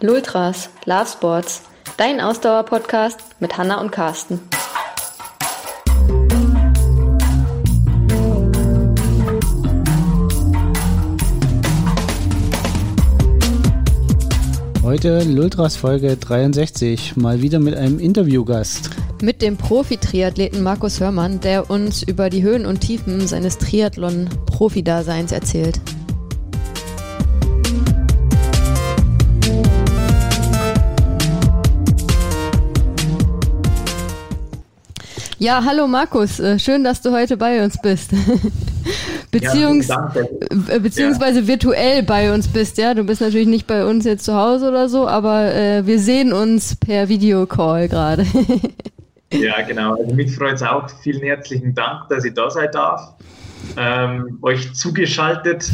Lultras, Love Sports, dein Ausdauer-Podcast mit Hanna und Carsten. Heute Lultras Folge 63, mal wieder mit einem Interviewgast. Mit dem Profi-Triathleten Markus Hörmann, der uns über die Höhen und Tiefen seines Triathlon-Profi-Daseins erzählt. Ja, hallo Markus, äh, schön, dass du heute bei uns bist. Beziehungs ja, äh, beziehungsweise ja. virtuell bei uns bist, ja. Du bist natürlich nicht bei uns jetzt zu Hause oder so, aber äh, wir sehen uns per Videocall gerade. ja, genau. Also mich freut es auch. Vielen herzlichen Dank, dass ich da sein darf. Ähm, euch zugeschaltet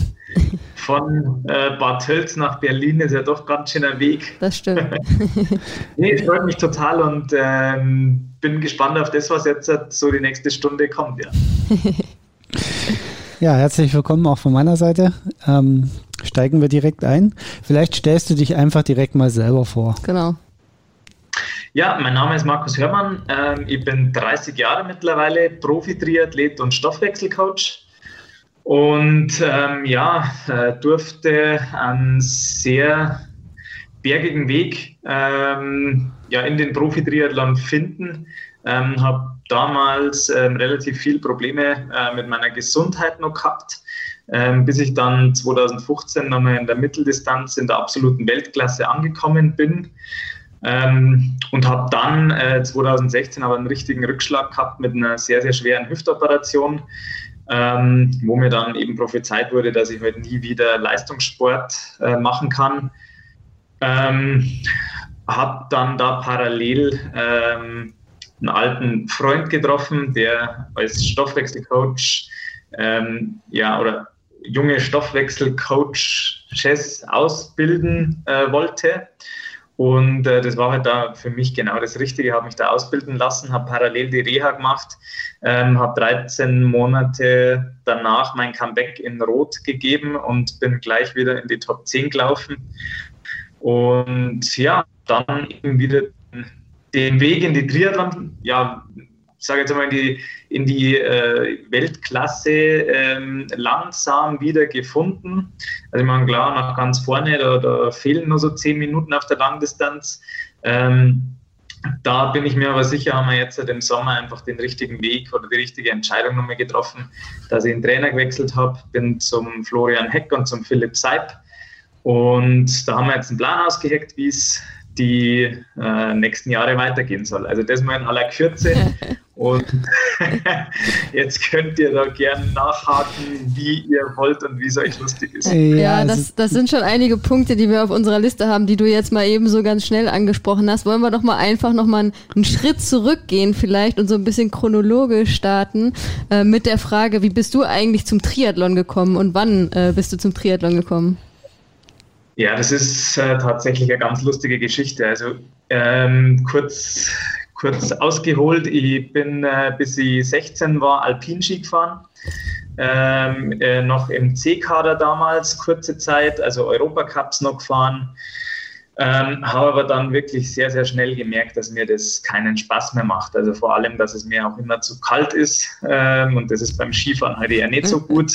von äh, Bad Tölz nach Berlin ist ja doch ganz schön ein Weg. Das stimmt. nee, es freut mich total und ähm, bin gespannt auf das, was jetzt so die nächste Stunde kommt. Ja. ja, herzlich willkommen auch von meiner Seite. Ähm, steigen wir direkt ein. Vielleicht stellst du dich einfach direkt mal selber vor. Genau. Ja, mein Name ist Markus Hörmann. Ähm, ich bin 30 Jahre mittlerweile, Profi-Triathlet und Stoffwechselcoach. Und ähm, ja, äh, durfte einen sehr bergigen Weg ähm, ja, in den Profi-Triathlon finden. Ähm, habe damals ähm, relativ viel Probleme äh, mit meiner Gesundheit noch gehabt, ähm, bis ich dann 2015 nochmal in der Mitteldistanz in der absoluten Weltklasse angekommen bin. Ähm, und habe dann äh, 2016 aber einen richtigen Rückschlag gehabt mit einer sehr, sehr schweren Hüftoperation ähm, wo mir dann eben prophezeit wurde, dass ich heute halt nie wieder Leistungssport äh, machen kann. Ähm, habe dann da parallel ähm, einen alten Freund getroffen, der als Stoffwechselcoach ähm, ja, oder junge Stoffwechselcoaches ausbilden äh, wollte. Und äh, das war halt da für mich genau das Richtige, habe mich da ausbilden lassen, habe parallel die Reha gemacht, ähm, habe 13 Monate danach mein Comeback in Rot gegeben und bin gleich wieder in die Top 10 gelaufen. Und ja, dann eben wieder den Weg in die Triathlon, ja, sage jetzt mal, in die, in die äh, Weltklasse ähm, langsam wieder gefunden. Also ich meine, klar, nach ganz vorne, da, da fehlen nur so zehn Minuten auf der Langdistanz. Ähm, da bin ich mir aber sicher, haben wir jetzt im Sommer einfach den richtigen Weg oder die richtige Entscheidung nochmal getroffen, dass ich einen Trainer gewechselt habe, bin zum Florian Heck und zum Philipp Seib. Und da haben wir jetzt einen Plan ausgeheckt, wie es die äh, nächsten Jahre weitergehen soll. Also das mal in aller Kürze. Und jetzt könnt ihr da gerne nachhaken, wie ihr wollt und wie es euch lustig ist. Ja, das, das sind schon einige Punkte, die wir auf unserer Liste haben, die du jetzt mal eben so ganz schnell angesprochen hast. Wollen wir doch mal einfach noch mal einen, Schritt zurückgehen vielleicht und so ein bisschen chronologisch starten äh, mit der Frage, wie bist du eigentlich zum Triathlon gekommen und wann äh, bist du zum Triathlon gekommen? Ja, das ist äh, tatsächlich eine ganz lustige Geschichte. Also ähm, kurz, kurz ausgeholt, ich bin äh, bis ich 16 war Alpinski gefahren. Ähm, äh, noch im C-Kader damals, kurze Zeit, also Europacups noch gefahren. Ähm, habe aber dann wirklich sehr, sehr schnell gemerkt, dass mir das keinen Spaß mehr macht. Also vor allem, dass es mir auch immer zu kalt ist ähm, und das ist beim Skifahren halt eher nicht so mhm. gut.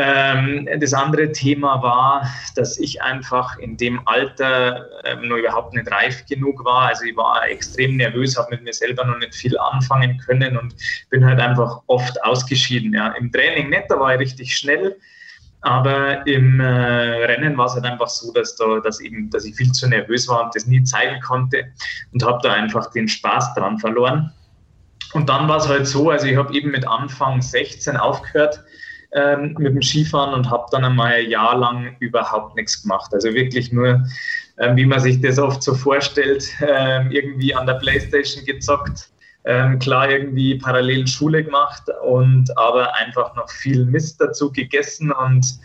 Ähm, das andere Thema war, dass ich einfach in dem Alter ähm, noch überhaupt nicht reif genug war. Also ich war extrem nervös, habe mit mir selber noch nicht viel anfangen können und bin halt einfach oft ausgeschieden. Ja. Im Training nicht, da war ich richtig schnell. Aber im äh, Rennen war es halt einfach so, dass, da, dass, eben, dass ich viel zu nervös war und das nie zeigen konnte und habe da einfach den Spaß dran verloren. Und dann war es halt so, also ich habe eben mit Anfang 16 aufgehört ähm, mit dem Skifahren und habe dann einmal ein Jahr lang überhaupt nichts gemacht. Also wirklich nur, ähm, wie man sich das oft so vorstellt, ähm, irgendwie an der Playstation gezockt. Ähm, klar irgendwie parallel Schule gemacht und aber einfach noch viel Mist dazu gegessen und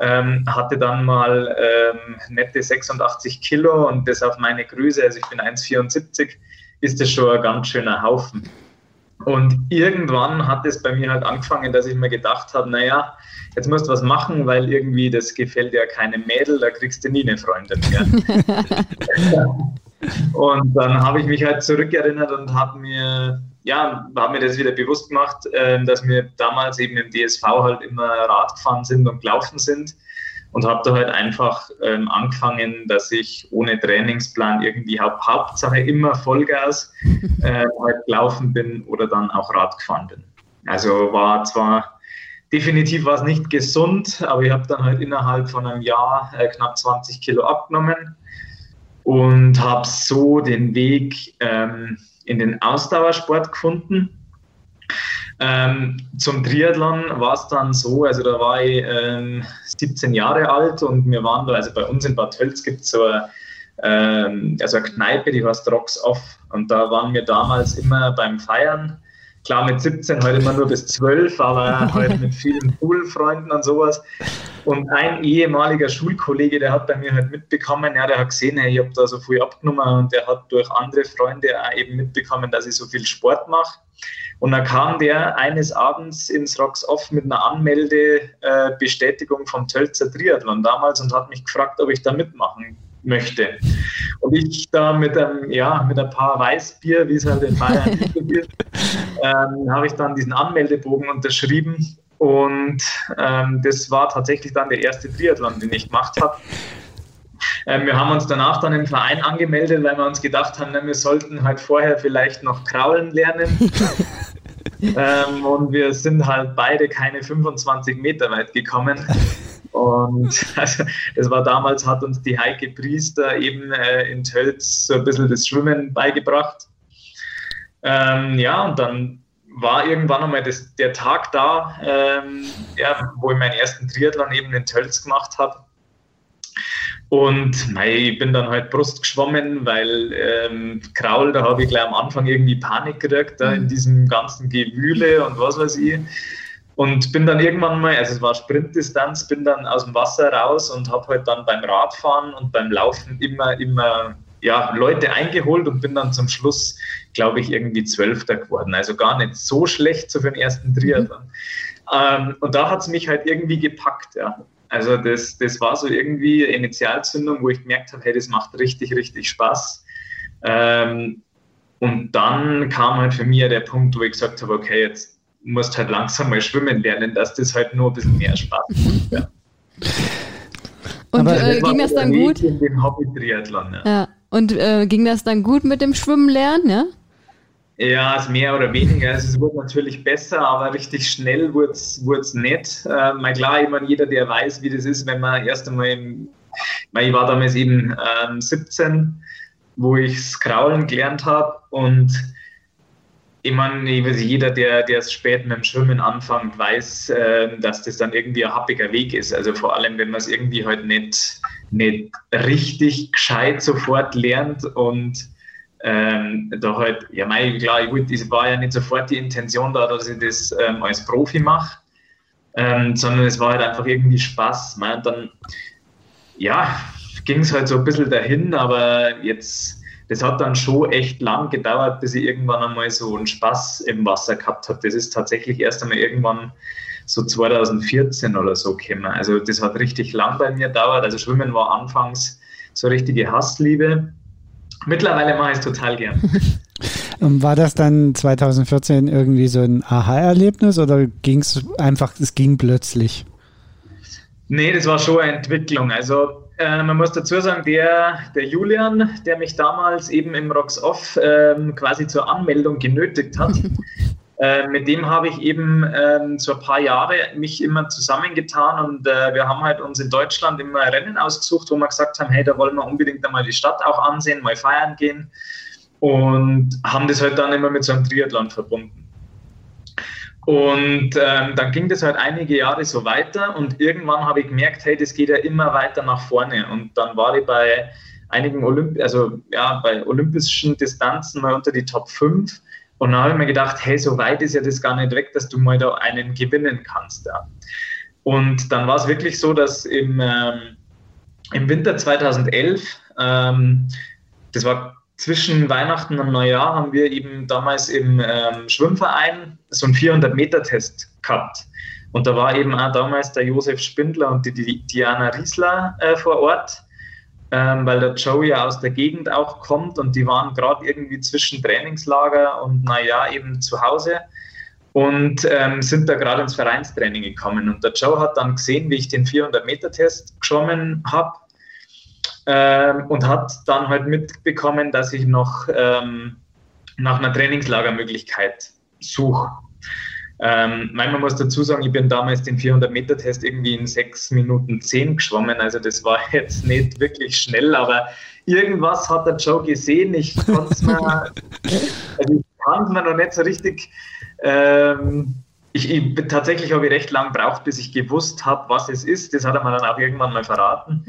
ähm, hatte dann mal ähm, nette 86 Kilo und das auf meine Größe, also ich bin 1,74, ist das schon ein ganz schöner Haufen. Und irgendwann hat es bei mir halt angefangen, dass ich mir gedacht habe, naja, jetzt musst du was machen, weil irgendwie das gefällt ja keinem Mädel, da kriegst du nie eine Freundin mehr. und dann habe ich mich halt zurückerinnert und habe mir, ja, habe mir das wieder bewusst gemacht, äh, dass wir damals eben im DSV halt immer Rad gefahren sind und gelaufen sind und habe da halt einfach ähm, angefangen, dass ich ohne Trainingsplan irgendwie haupt, Hauptsache immer Vollgas äh, halt gelaufen bin oder dann auch Rad gefahren bin. Also war zwar definitiv was nicht gesund, aber ich habe dann halt innerhalb von einem Jahr äh, knapp 20 Kilo abgenommen und habe so den Weg ähm, in den Ausdauersport gefunden ähm, zum Triathlon war es dann so, also da war ich ähm, 17 Jahre alt und wir waren da, also bei uns in Bad Tölz gibt es so eine, ähm, also eine Kneipe, die heißt Rocks Off und da waren wir damals immer beim Feiern. Klar, mit 17 heute immer nur bis 12, aber halt mit vielen Schulfreunden und sowas. Und ein ehemaliger Schulkollege, der hat bei mir halt mitbekommen, ja, der hat gesehen, hey, ich habe da so viel abgenommen und der hat durch andere Freunde auch eben mitbekommen, dass ich so viel Sport mache. Und dann kam der eines Abends ins Rocks Off mit einer Anmeldebestätigung vom Tölzer Triathlon damals und hat mich gefragt, ob ich da mitmachen möchte. Und ich da mit einem, ja, mit ein paar Weißbier, wie es halt in Bayern ist, ähm, habe ich dann diesen Anmeldebogen unterschrieben. Und ähm, das war tatsächlich dann der erste Triathlon, den ich gemacht habe. Ähm, wir haben uns danach dann im Verein angemeldet, weil wir uns gedacht haben, wir sollten halt vorher vielleicht noch kraulen lernen. ähm, und wir sind halt beide keine 25 Meter weit gekommen. Und also, das war damals, hat uns die Heike Priester eben äh, in Tölz so ein bisschen das Schwimmen beigebracht. Ähm, ja, und dann war irgendwann einmal das, der Tag da, ähm, ja, wo ich meinen ersten Triathlon eben in Tölz gemacht habe. Und mei, ich bin dann halt Brust geschwommen, weil ähm, Kraul, da habe ich gleich am Anfang irgendwie Panik gekriegt, da in mhm. diesem ganzen Gewühle und was weiß ich. Und bin dann irgendwann mal, also es war Sprintdistanz, bin dann aus dem Wasser raus und habe halt dann beim Radfahren und beim Laufen immer, immer ja, Leute eingeholt und bin dann zum Schluss, glaube ich, irgendwie Zwölfter geworden. Also gar nicht so schlecht so für den ersten Triathlon. Mhm. Ähm, und da hat es mich halt irgendwie gepackt, ja. Also das, das war so irgendwie Initialzündung, wo ich gemerkt habe, hey, das macht richtig, richtig Spaß. Ähm, und dann kam halt für mich der Punkt, wo ich gesagt habe, okay, jetzt musst halt langsam mal schwimmen lernen, dass das halt nur ein bisschen mehr Spaß macht. Ja. Und äh, ging das dann gut? In dem Hobby-Triathlon, ja. ja. Und äh, ging das dann gut mit dem Schwimmen lernen, ja? Ja, es mehr oder weniger. Also es wurde natürlich besser, aber richtig schnell wurde es nicht. Äh, mal klar, ich meine, jeder, der weiß, wie das ist, wenn man erst einmal im, ich war damals eben ähm, 17, wo ich Kraulen gelernt habe und ich meine, jeder, der, der spät mit dem Schwimmen anfängt, weiß, äh, dass das dann irgendwie ein happiger Weg ist. Also vor allem, wenn man es irgendwie halt nicht, nicht richtig gescheit sofort lernt und ähm, da halt, ja, mei, klar, gut, es war ja nicht sofort die Intention da, dass ich das ähm, als Profi mache, ähm, sondern es war halt einfach irgendwie Spaß. Mei, und dann, ja, ging es halt so ein bisschen dahin, aber jetzt, das hat dann schon echt lang gedauert, bis ich irgendwann einmal so einen Spaß im Wasser gehabt habe. Das ist tatsächlich erst einmal irgendwann so 2014 oder so gekommen. Also das hat richtig lang bei mir gedauert. Also Schwimmen war anfangs so richtige Hassliebe. Mittlerweile mache ich es total gern. War das dann 2014 irgendwie so ein Aha-Erlebnis oder ging es einfach, es ging plötzlich? Nee, das war schon eine Entwicklung. Also äh, man muss dazu sagen, der, der Julian, der mich damals eben im Rocks Off äh, quasi zur Anmeldung genötigt hat, äh, mit dem habe ich eben ähm, so ein paar Jahre mich immer zusammengetan und äh, wir haben halt uns in Deutschland immer Rennen ausgesucht, wo wir gesagt haben, hey, da wollen wir unbedingt einmal die Stadt auch ansehen, mal feiern gehen und haben das halt dann immer mit so einem Triathlon verbunden. Und ähm, dann ging das halt einige Jahre so weiter und irgendwann habe ich gemerkt, hey, das geht ja immer weiter nach vorne. Und dann war ich bei einigen Olymp also ja, bei olympischen Distanzen mal unter die Top 5 und dann habe ich mir gedacht, hey, so weit ist ja das gar nicht weg, dass du mal da einen gewinnen kannst. Ja. Und dann war es wirklich so, dass im, ähm, im Winter 2011, ähm, das war zwischen Weihnachten und Neujahr haben wir eben damals im ähm, Schwimmverein so einen 400-Meter-Test gehabt. Und da war eben auch damals der Josef Spindler und die, die Diana Riesler äh, vor Ort, ähm, weil der Joe ja aus der Gegend auch kommt und die waren gerade irgendwie zwischen Trainingslager und Neujahr eben zu Hause und ähm, sind da gerade ins Vereinstraining gekommen. Und der Joe hat dann gesehen, wie ich den 400-Meter-Test geschwommen habe ähm, und hat dann halt mitbekommen, dass ich noch ähm, nach einer Trainingslagermöglichkeit suche. Ähm, man muss dazu sagen, ich bin damals den 400-Meter-Test irgendwie in 6 Minuten 10 geschwommen. Also das war jetzt nicht wirklich schnell, aber irgendwas hat der Joe gesehen. Ich konnte es mir, also ich kann es mir noch nicht so richtig. Ähm, ich, ich, tatsächlich habe ich recht lang gebraucht, bis ich gewusst habe, was es ist. Das hat er mir dann auch irgendwann mal verraten.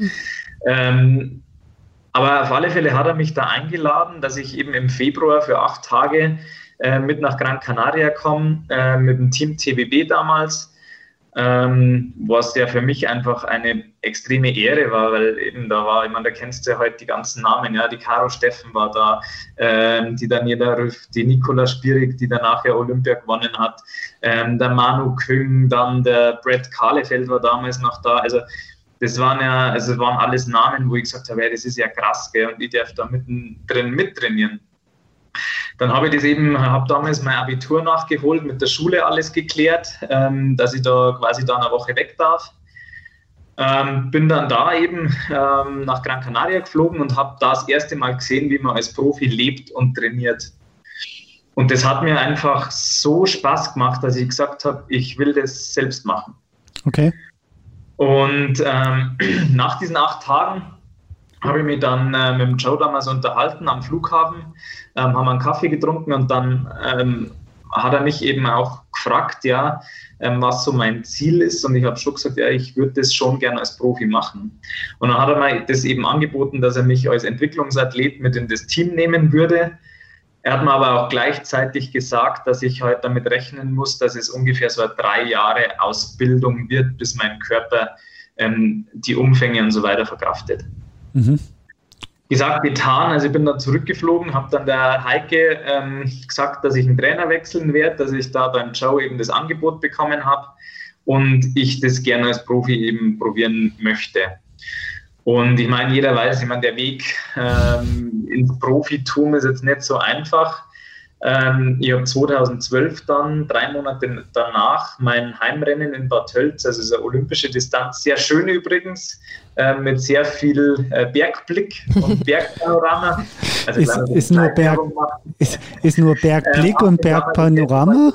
Ähm, aber auf alle Fälle hat er mich da eingeladen, dass ich eben im Februar für acht Tage äh, mit nach Gran Canaria komme, äh, mit dem Team TWB damals, ähm, was ja für mich einfach eine extreme Ehre war, weil eben da war, ich meine, da kennst du ja heute die ganzen Namen, ja, die Caro Steffen war da, ähm, die Daniela Rüff, die Nicola Spierig, die danach ja Olympia gewonnen hat, ähm, der Manu Küng, dann der Brett Kahlefeld war damals noch da, also das waren ja, also waren alles Namen, wo ich gesagt habe, das ist ja krass, gell, und ich darf da mittendrin mittrainieren. Dann habe ich das eben, habe damals mein Abitur nachgeholt, mit der Schule alles geklärt, ähm, dass ich da quasi da eine Woche weg darf. Ähm, bin dann da eben ähm, nach Gran Canaria geflogen und habe da das erste Mal gesehen, wie man als Profi lebt und trainiert. Und das hat mir einfach so Spaß gemacht, dass ich gesagt habe, ich will das selbst machen. Okay. Und ähm, nach diesen acht Tagen habe ich mich dann äh, mit dem Joe damals unterhalten am Flughafen, ähm, haben einen Kaffee getrunken und dann ähm, hat er mich eben auch gefragt, ja, ähm, was so mein Ziel ist. Und ich habe schon gesagt, ja, ich würde das schon gerne als Profi machen. Und dann hat er mir das eben angeboten, dass er mich als Entwicklungsathlet mit in das Team nehmen würde. Er hat mir aber auch gleichzeitig gesagt, dass ich heute damit rechnen muss, dass es ungefähr so drei Jahre Ausbildung wird, bis mein Körper ähm, die Umfänge und so weiter verkraftet. Mhm. Gesagt, getan. Also ich bin dann zurückgeflogen, habe dann der Heike ähm, gesagt, dass ich einen Trainer wechseln werde, dass ich da beim Joe eben das Angebot bekommen habe und ich das gerne als Profi eben probieren möchte. Und ich meine, jeder weiß, ich meine, der Weg ähm, ins Profitum ist jetzt nicht so einfach. Ähm, ich habe 2012 dann, drei Monate danach, mein Heimrennen in Bad Tölz, also eine olympische Distanz, sehr schön übrigens, äh, mit sehr viel äh, Bergblick und Bergpanorama. Also ist, ist, nur Berg, ist, ist, nur Bergblick ähm, und Bergpanorama?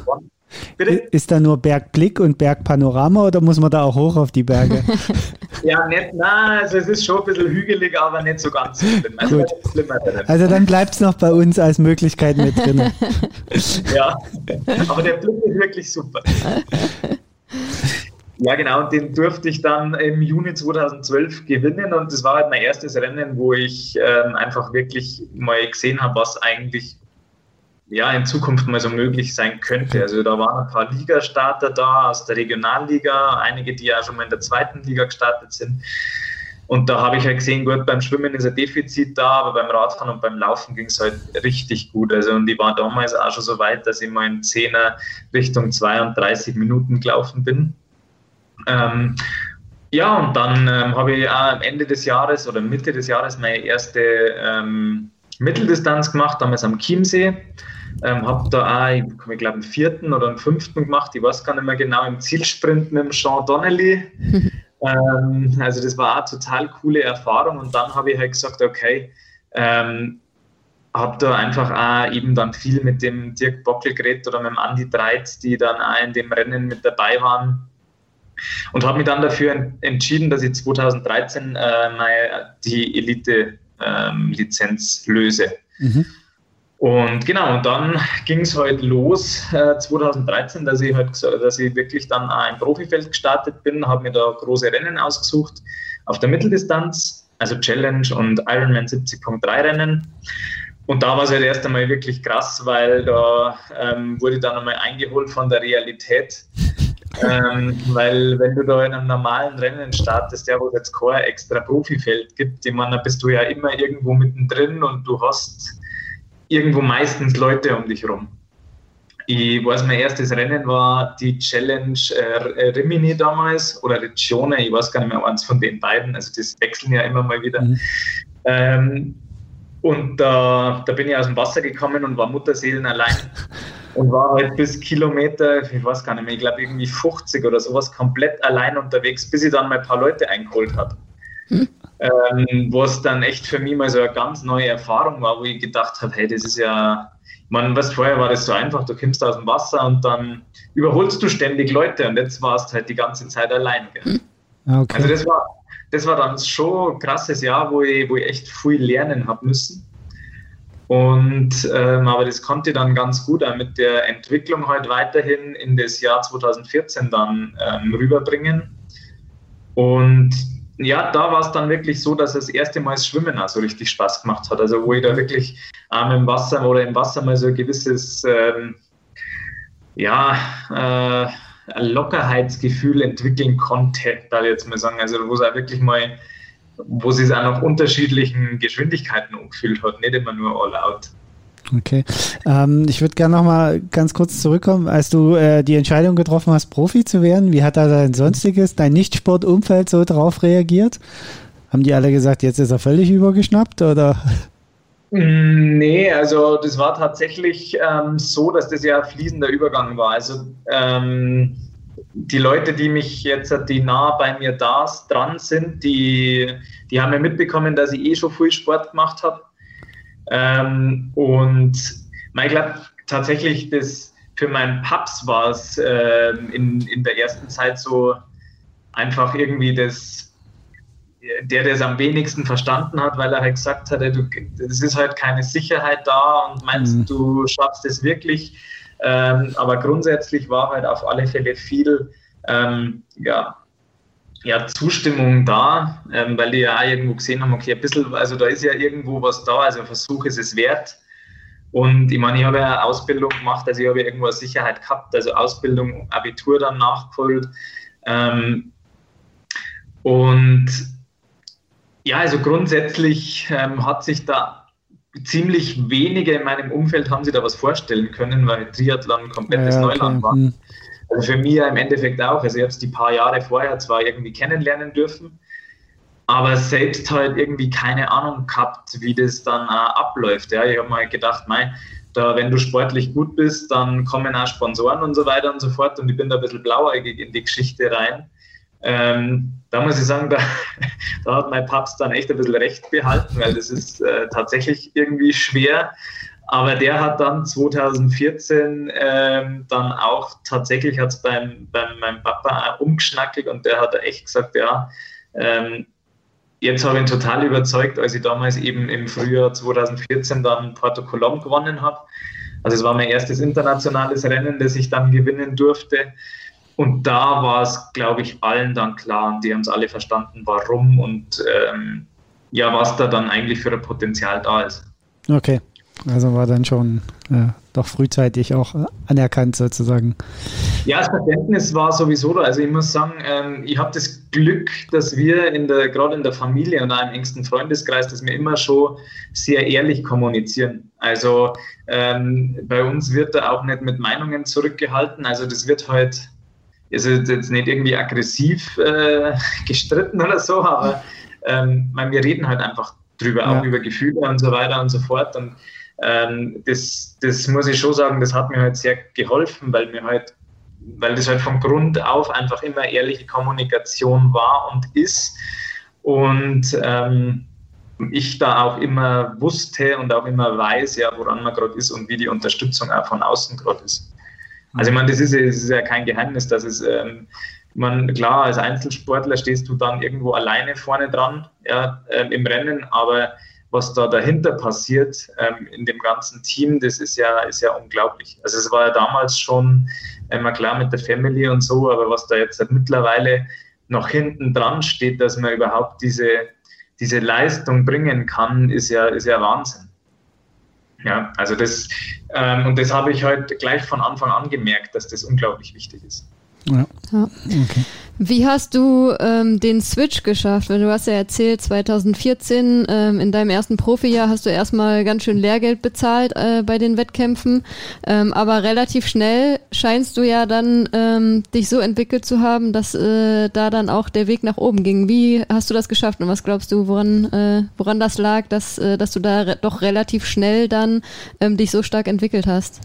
Bitte? Ist da nur Bergblick und Bergpanorama oder muss man da auch hoch auf die Berge? ja, nicht, nein, also es ist schon ein bisschen hügelig, aber nicht so ganz schlimm. Also, also dann bleibt es noch bei uns als Möglichkeit mit drin. ja, aber der Blick ist wirklich super. Ja, genau, und den durfte ich dann im Juni 2012 gewinnen und das war halt mein erstes Rennen, wo ich ähm, einfach wirklich mal gesehen habe, was eigentlich ja, in Zukunft mal so möglich sein könnte. Also da waren ein paar Ligastarter da aus der Regionalliga, einige, die ja schon mal in der zweiten Liga gestartet sind. Und da habe ich halt gesehen, gut, beim Schwimmen ist ein Defizit da, aber beim Radfahren und beim Laufen ging es halt richtig gut. Also und ich war damals auch schon so weit, dass ich mal in 10er Richtung 32 Minuten gelaufen bin. Ähm, ja, und dann ähm, habe ich auch am Ende des Jahres oder Mitte des Jahres meine erste ähm, Mitteldistanz gemacht, damals am Chiemsee. Ähm, habe da auch, ich glaube, einen vierten oder einen fünften gemacht, ich weiß gar nicht mehr genau, im Zielsprint mit dem Sean Donnelly. ähm, also das war auch eine total coole Erfahrung und dann habe ich halt gesagt, okay, ähm, habe da einfach auch eben dann viel mit dem Dirk Bockel geredet oder mit dem Andi Dreiz, die dann auch in dem Rennen mit dabei waren und habe mich dann dafür entschieden, dass ich 2013 äh, meine, die Elite-Lizenz ähm, löse. Mhm. Und genau, und dann ging es halt los, äh, 2013, dass ich halt dass ich wirklich dann auch im Profifeld gestartet bin, habe mir da große Rennen ausgesucht auf der Mitteldistanz, also Challenge und Ironman 70.3 Rennen. Und da war es halt erst einmal wirklich krass, weil da ähm, wurde ich dann einmal eingeholt von der Realität. ähm, weil wenn du da in einem normalen Rennen startest, ja, wo es jetzt kein extra Profifeld gibt, ich meine, da bist du ja immer irgendwo mittendrin und du hast irgendwo meistens Leute um dich rum. Ich weiß, mein erstes Rennen war die Challenge äh, Rimini damals oder Regione, ich weiß gar nicht mehr, eins von den beiden, also das wechseln ja immer mal wieder. Mhm. Ähm, und da, da bin ich aus dem Wasser gekommen und war Mutterseelen allein und war halt bis Kilometer, ich weiß gar nicht mehr, ich glaube irgendwie 50 oder sowas, komplett allein unterwegs, bis ich dann mal ein paar Leute eingeholt habe. Hm. Ähm, was dann echt für mich mal so eine ganz neue Erfahrung war, wo ich gedacht habe, hey, das ist ja, man, was vorher war das so einfach, du kommst aus dem Wasser und dann überholst du ständig Leute und jetzt warst halt die ganze Zeit allein. Hm. Okay. Also das war, das war dann schon ein krasses Jahr, wo ich, wo ich echt viel lernen habe müssen. Und ähm, aber das konnte ich dann ganz gut auch mit der Entwicklung halt weiterhin in das Jahr 2014 dann ähm, rüberbringen. Und ja, da war es dann wirklich so, dass das erste Mal das Schwimmen auch so richtig Spaß gemacht hat. Also wo ich da wirklich ähm, im Wasser oder im Wasser mal so ein gewisses ähm, ja, äh, Lockerheitsgefühl entwickeln konnte, da jetzt mal sagen. Also wo es auch wirklich mal, wo es auch noch unterschiedlichen Geschwindigkeiten umgefühlt hat, nicht immer nur all out. Okay. Ähm, ich würde gerne noch mal ganz kurz zurückkommen. Als du äh, die Entscheidung getroffen hast, Profi zu werden, wie hat da dein sonstiges, dein Nicht-Sport-Umfeld so drauf reagiert? Haben die alle gesagt, jetzt ist er völlig übergeschnappt oder? Mm, nee, also das war tatsächlich ähm, so, dass das ja ein fließender Übergang war. Also ähm, die Leute, die mich jetzt, die nah bei mir da dran sind, die, die haben ja mitbekommen, dass ich eh schon viel Sport gemacht habe. Ähm, und ich glaube tatsächlich, das, für meinen Pubs war es äh, in, in der ersten Zeit so einfach irgendwie das der, der es am wenigsten verstanden hat, weil er halt gesagt hat, es ist halt keine Sicherheit da und meinst, mhm. du schaffst es wirklich. Ähm, aber grundsätzlich war halt auf alle Fälle viel ähm, ja, ja, Zustimmung da, ähm, weil die ja auch irgendwo gesehen haben, okay, ein bisschen, also da ist ja irgendwo was da, also ein Versuch ist es wert. Und ich meine, ich habe ja Ausbildung gemacht, also ich habe ja irgendwo eine Sicherheit gehabt, also Ausbildung, Abitur dann nachgeholt. Ähm, und ja, also grundsätzlich ähm, hat sich da ziemlich wenige in meinem Umfeld haben sich da was vorstellen können, weil Triathlon komplettes ja, okay. Neuland war. Hm. Also für mich ja im Endeffekt auch. Also ich habe es die paar Jahre vorher zwar irgendwie kennenlernen dürfen, aber selbst halt irgendwie keine Ahnung gehabt, wie das dann abläuft. Ja, ich habe mal gedacht, mein, da, wenn du sportlich gut bist, dann kommen auch Sponsoren und so weiter und so fort. Und ich bin da ein bisschen blauäugig in die Geschichte rein. Ähm, da muss ich sagen, da, da, hat mein Papst dann echt ein bisschen recht behalten, weil das ist äh, tatsächlich irgendwie schwer. Aber der hat dann 2014 ähm, dann auch tatsächlich hat es beim, beim meinem Papa umgeschnackelt und der hat echt gesagt, ja, ähm, jetzt habe ich ihn total überzeugt, als ich damals eben im Frühjahr 2014 dann Porto Colom gewonnen habe. Also es war mein erstes internationales Rennen, das ich dann gewinnen durfte. Und da war es, glaube ich, allen dann klar und die haben es alle verstanden, warum und ähm, ja, was da dann eigentlich für ein Potenzial da ist. Okay, also war dann schon äh, doch frühzeitig auch anerkannt sozusagen. Ja, das Verständnis war sowieso da. Also ich muss sagen, ähm, ich habe das Glück, dass wir in der, gerade in der Familie und auch im engsten Freundeskreis, dass wir immer schon sehr ehrlich kommunizieren. Also ähm, bei uns wird da auch nicht mit Meinungen zurückgehalten. Also das wird halt ist jetzt nicht irgendwie aggressiv äh, gestritten oder so, aber ähm, wir reden halt einfach drüber, ja. auch über Gefühle und so weiter und so fort. Und ähm, das, das muss ich schon sagen, das hat mir halt sehr geholfen, weil mir halt, weil das halt von Grund auf einfach immer ehrliche Kommunikation war und ist. Und ähm, ich da auch immer wusste und auch immer weiß, ja, woran man gerade ist und wie die Unterstützung auch von außen gerade ist. Also ich meine, das ist, das ist ja kein Geheimnis, dass es, ähm, man, klar, als Einzelsportler stehst du dann irgendwo alleine vorne dran ja, ähm, im Rennen, aber was da dahinter passiert ähm, in dem ganzen Team, das ist ja, ist ja unglaublich. Also es war ja damals schon immer klar mit der Family und so, aber was da jetzt halt mittlerweile noch hinten dran steht, dass man überhaupt diese, diese Leistung bringen kann, ist ja, ist ja Wahnsinn. Ja, also das, ähm, und das habe ich halt gleich von Anfang an gemerkt, dass das unglaublich wichtig ist. Ja. ja. Okay. Wie hast du ähm, den Switch geschafft? Weil du hast ja erzählt, 2014 ähm, in deinem ersten Profijahr hast du erstmal ganz schön Lehrgeld bezahlt äh, bei den Wettkämpfen, ähm, aber relativ schnell scheinst du ja dann ähm, dich so entwickelt zu haben, dass äh, da dann auch der Weg nach oben ging. Wie hast du das geschafft und was glaubst du, woran, äh, woran das lag, dass, äh, dass du da re doch relativ schnell dann ähm, dich so stark entwickelt hast?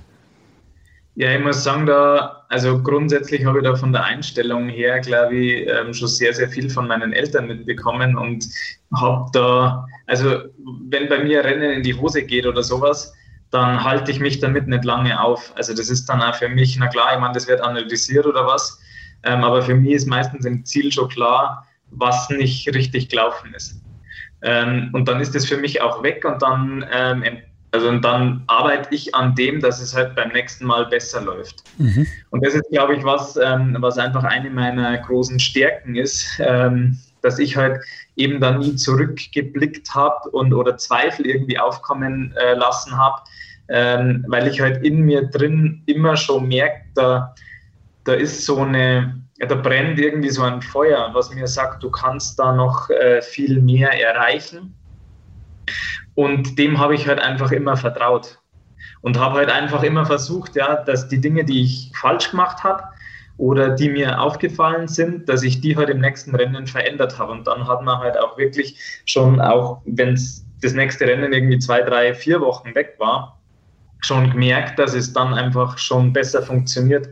Ja, ich muss sagen, da, also grundsätzlich habe ich da von der Einstellung her, glaube ich, ähm, schon sehr, sehr viel von meinen Eltern mitbekommen und habe da, also wenn bei mir Rennen in die Hose geht oder sowas, dann halte ich mich damit nicht lange auf. Also das ist dann auch für mich, na klar, ich meine, das wird analysiert oder was, ähm, aber für mich ist meistens im Ziel schon klar, was nicht richtig gelaufen ist. Ähm, und dann ist das für mich auch weg und dann ähm, also und dann arbeite ich an dem, dass es halt beim nächsten Mal besser läuft. Mhm. Und das ist, glaube ich, was, ähm, was einfach eine meiner großen Stärken ist, ähm, dass ich halt eben dann nie zurückgeblickt habe und oder Zweifel irgendwie aufkommen äh, lassen habe, ähm, weil ich halt in mir drin immer schon merke, da, da ist so eine, ja, da brennt irgendwie so ein Feuer, was mir sagt, du kannst da noch äh, viel mehr erreichen. Und dem habe ich halt einfach immer vertraut. Und habe halt einfach immer versucht, ja, dass die Dinge, die ich falsch gemacht habe oder die mir aufgefallen sind, dass ich die halt im nächsten Rennen verändert habe. Und dann hat man halt auch wirklich schon, auch wenn das nächste Rennen irgendwie zwei, drei, vier Wochen weg war, schon gemerkt, dass es dann einfach schon besser funktioniert.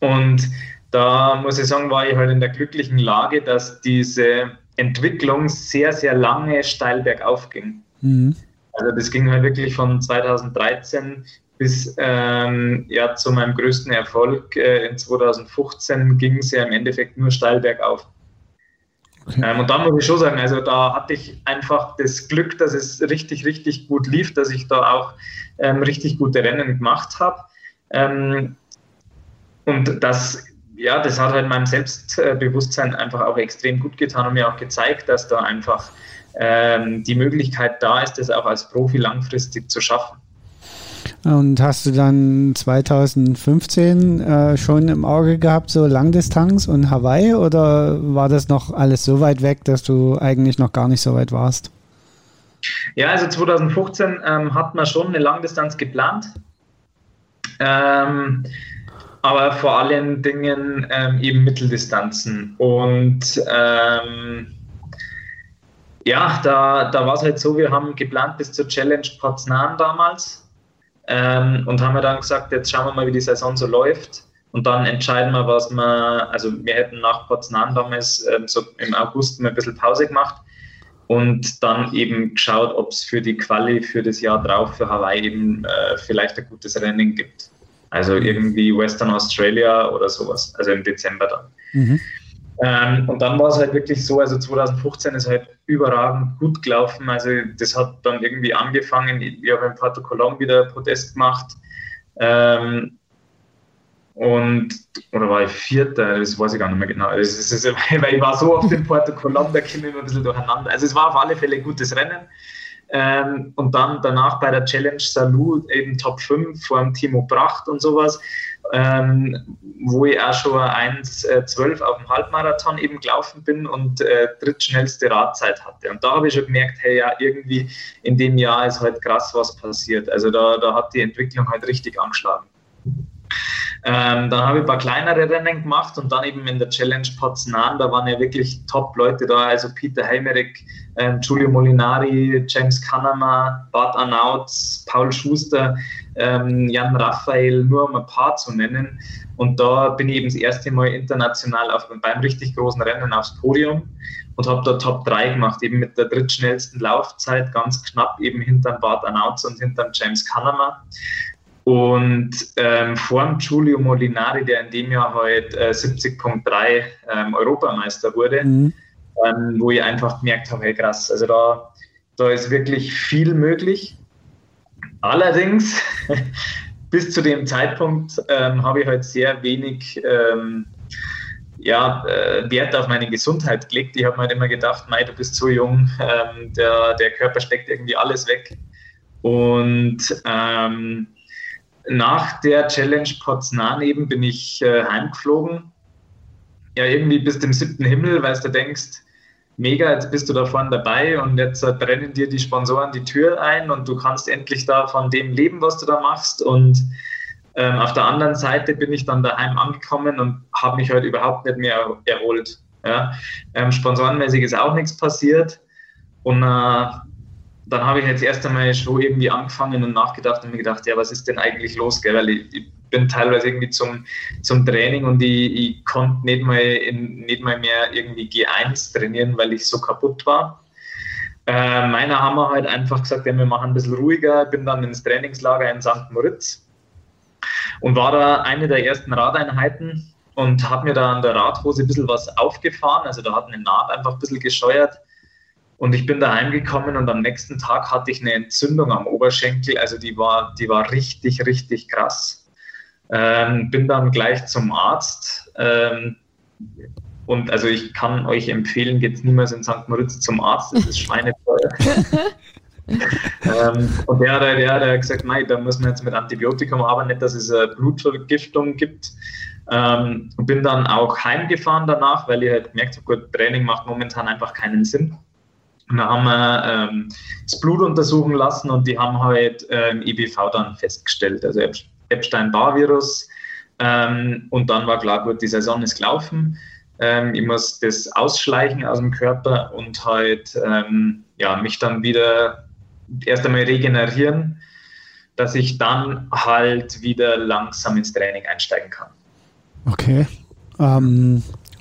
Und da muss ich sagen, war ich halt in der glücklichen Lage, dass diese Entwicklung sehr, sehr lange steil bergauf ging. Mhm. Also das ging halt wirklich von 2013 bis ähm, ja, zu meinem größten Erfolg äh, in 2015 ging es ja im Endeffekt nur steil bergauf. Okay. Ähm, und dann muss ich schon sagen, also da hatte ich einfach das Glück, dass es richtig, richtig gut lief, dass ich da auch ähm, richtig gute Rennen gemacht habe. Ähm, und das, ja, das hat halt meinem Selbstbewusstsein einfach auch extrem gut getan und mir auch gezeigt, dass da einfach ähm, die Möglichkeit da ist, das auch als Profi langfristig zu schaffen. Und hast du dann 2015 äh, schon im Auge gehabt, so Langdistanz und Hawaii, oder war das noch alles so weit weg, dass du eigentlich noch gar nicht so weit warst? Ja, also 2015 ähm, hat man schon eine Langdistanz geplant. Ähm, aber vor allen Dingen ähm, eben Mitteldistanzen. Und ähm, ja, da, da war es halt so, wir haben geplant bis zur Challenge Potsdam damals ähm, und haben dann gesagt, jetzt schauen wir mal, wie die Saison so läuft und dann entscheiden wir, was wir, also wir hätten nach Potsdam damals ähm, so im August mal ein bisschen Pause gemacht und dann eben geschaut, ob es für die Quali für das Jahr drauf für Hawaii eben äh, vielleicht ein gutes Rennen gibt. Also irgendwie Western Australia oder sowas, also im Dezember dann. Mhm. Ähm, und dann war es halt wirklich so, also 2015 ist halt überragend gut gelaufen. Also das hat dann irgendwie angefangen. Ich habe in Porto Colom wieder Protest gemacht. Ähm, und, oder war ich Vierter? Das weiß ich gar nicht mehr genau. Das ist, das ist, weil ich war so oft in Porto Colom, da komme ich immer ein bisschen durcheinander. Also es war auf alle Fälle ein gutes Rennen. Ähm, und dann danach bei der Challenge Salou eben Top 5 vor dem Timo Pracht und sowas ähm, wo ich auch schon 1,12 äh, auf dem Halbmarathon eben gelaufen bin und äh, drittschnellste Radzeit hatte. Und da habe ich schon gemerkt, hey, ja, irgendwie in dem Jahr ist halt krass was passiert. Also da, da hat die Entwicklung halt richtig angeschlagen. Ähm, dann habe ich ein paar kleinere Rennen gemacht und dann eben in der Challenge Potsdam, da waren ja wirklich Top-Leute da, also Peter Heimerich, ähm, Giulio Molinari, James Kanama, Bart Arnauts, Paul Schuster, ähm, Jan Raphael, nur um ein paar zu nennen. Und da bin ich eben das erste Mal international auf, beim richtig großen Rennen aufs Podium und habe da Top 3 gemacht, eben mit der drittschnellsten Laufzeit, ganz knapp eben hinterm Bart Arnauts und hinterm James Kanama. Und ähm, vor dem Giulio Molinari, der in dem Jahr halt äh, 70.3 ähm, Europameister wurde, mhm. ähm, wo ich einfach gemerkt habe, hey krass, also da, da ist wirklich viel möglich. Allerdings, bis zu dem Zeitpunkt ähm, habe ich halt sehr wenig ähm, ja, äh, Wert auf meine Gesundheit gelegt. Ich habe mir halt immer gedacht, Mei, du bist so jung, ähm, der, der Körper steckt irgendwie alles weg. Und ähm, nach der Challenge Potsdam eben bin ich äh, heimgeflogen. Ja, irgendwie bis zum siebten Himmel, weil du denkst, mega, jetzt bist du da vorne dabei und jetzt äh, brennen dir die Sponsoren die Tür ein und du kannst endlich da von dem leben, was du da machst. Und ähm, auf der anderen Seite bin ich dann daheim angekommen und habe mich heute überhaupt nicht mehr erholt. Ja? Ähm, sponsorenmäßig ist auch nichts passiert. Und äh, dann habe ich jetzt erst einmal schon irgendwie angefangen und nachgedacht und mir gedacht, ja, was ist denn eigentlich los? Gell? Weil ich, ich bin teilweise irgendwie zum, zum Training und ich, ich konnte nicht mal, in, nicht mal mehr irgendwie G1 trainieren, weil ich so kaputt war. Äh, meiner haben wir halt einfach gesagt, ja, wir machen ein bisschen ruhiger. Bin dann ins Trainingslager in St. Moritz und war da eine der ersten Radeinheiten und habe mir da an der Radhose ein bisschen was aufgefahren. Also da hat eine Naht einfach ein bisschen gescheuert und ich bin da heimgekommen und am nächsten Tag hatte ich eine Entzündung am Oberschenkel. Also die war, die war richtig, richtig krass. Ähm, bin dann gleich zum Arzt. Ähm, und also ich kann euch empfehlen, geht niemals in St. Moritz zum Arzt, das ist schweineteuer. ähm, und der, der, der hat gesagt, nein, da muss man jetzt mit Antibiotikum arbeiten, nicht, dass es eine Blutvergiftung gibt. Ähm, bin dann auch heimgefahren danach, weil ich halt gemerkt habe, gut, Training macht momentan einfach keinen Sinn. Und da haben wir ähm, das Blut untersuchen lassen und die haben halt ähm, EBV dann festgestellt, also Epstein-Barr-Virus. Ähm, und dann war klar, gut, die Saison ist gelaufen. Ähm, ich muss das ausschleichen aus dem Körper und halt ähm, ja, mich dann wieder erst einmal regenerieren, dass ich dann halt wieder langsam ins Training einsteigen kann. Okay.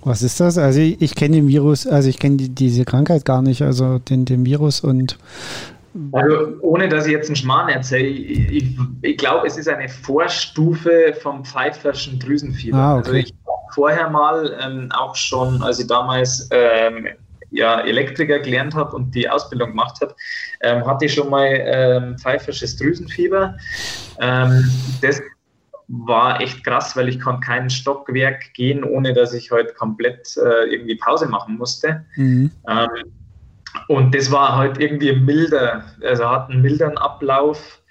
Was ist das? Also ich, ich kenne den Virus, also ich kenne die, diese Krankheit gar nicht, also den, den Virus und also ohne dass ich jetzt einen Schmarrn erzähle, ich, ich, ich glaube, es ist eine Vorstufe vom pfeiferschen Drüsenfieber. Ah, okay. Also ich vorher mal ähm, auch schon, als ich damals ähm, ja, Elektriker gelernt habe und die Ausbildung gemacht habe, ähm, hatte ich schon mal ähm, pfeifersches Drüsenfieber. Ähm, das war echt krass, weil ich konnte kein Stockwerk gehen, ohne dass ich heute halt komplett äh, irgendwie Pause machen musste. Mhm. Ähm, und das war halt irgendwie milder, also hat einen milderen Ablauf.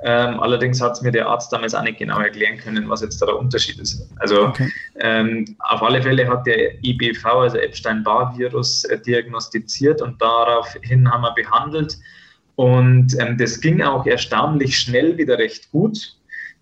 Ähm, allerdings hat es mir der Arzt damals auch nicht genau erklären können, was jetzt da der Unterschied ist. Also okay. ähm, auf alle Fälle hat der IBV, also Epstein-Barr-Virus, äh, diagnostiziert und daraufhin haben wir behandelt. Und ähm, das ging auch erstaunlich schnell wieder recht gut.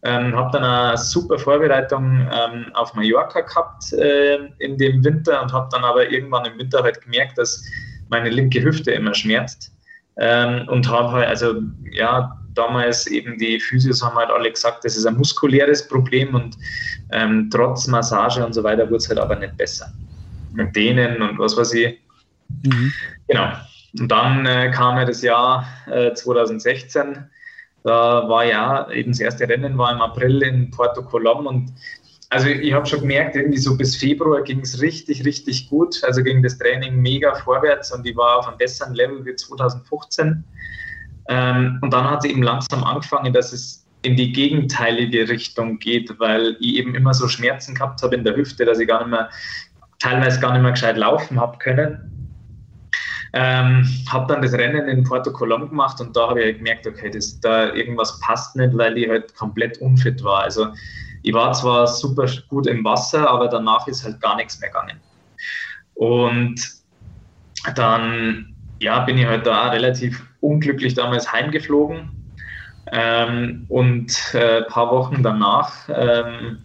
Ähm, habe dann eine super Vorbereitung ähm, auf Mallorca gehabt äh, in dem Winter und habe dann aber irgendwann im Winter halt gemerkt, dass meine linke Hüfte immer schmerzt. Ähm, und habe halt, also ja, damals eben die Physios haben halt alle gesagt, das ist ein muskuläres Problem und ähm, trotz Massage und so weiter wurde es halt aber nicht besser. Mit denen und was weiß ich. Mhm. Genau. Und dann äh, kam ja das Jahr äh, 2016 da war ja eben das erste Rennen war im April in Porto Colom und also ich habe schon gemerkt, irgendwie so bis Februar ging es richtig, richtig gut. Also ging das Training mega vorwärts und ich war auf einem besseren Level wie 2015. Ähm, und dann hat es eben langsam angefangen, dass es in die gegenteilige Richtung geht, weil ich eben immer so Schmerzen gehabt habe in der Hüfte, dass ich gar nicht mehr, teilweise gar nicht mehr gescheit laufen habe können. Ähm, habe dann das Rennen in Porto Colom gemacht und da habe ich gemerkt, okay, das, da irgendwas passt nicht, weil ich halt komplett unfit war. Also ich war zwar super gut im Wasser, aber danach ist halt gar nichts mehr gegangen. Und dann ja, bin ich halt da relativ unglücklich damals heimgeflogen. Ähm, und äh, ein paar Wochen danach ähm,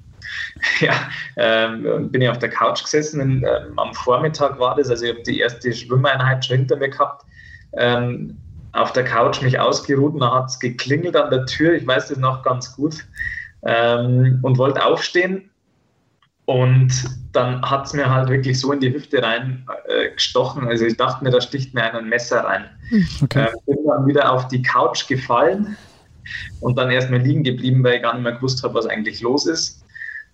Ja, ähm, bin ich auf der Couch gesessen. Und, ähm, am Vormittag war das, also ich habe die erste Schwimmeinheit schon hinter mir gehabt. Ähm, auf der Couch mich ausgeruht und dann hat es geklingelt an der Tür. Ich weiß das noch ganz gut. Ähm, und wollte aufstehen. Und dann hat es mir halt wirklich so in die Hüfte rein äh, gestochen. Also ich dachte mir, da sticht mir ein Messer rein. Hm, okay. Ähm, bin dann wieder auf die Couch gefallen und dann erstmal liegen geblieben, weil ich gar nicht mehr gewusst habe, was eigentlich los ist.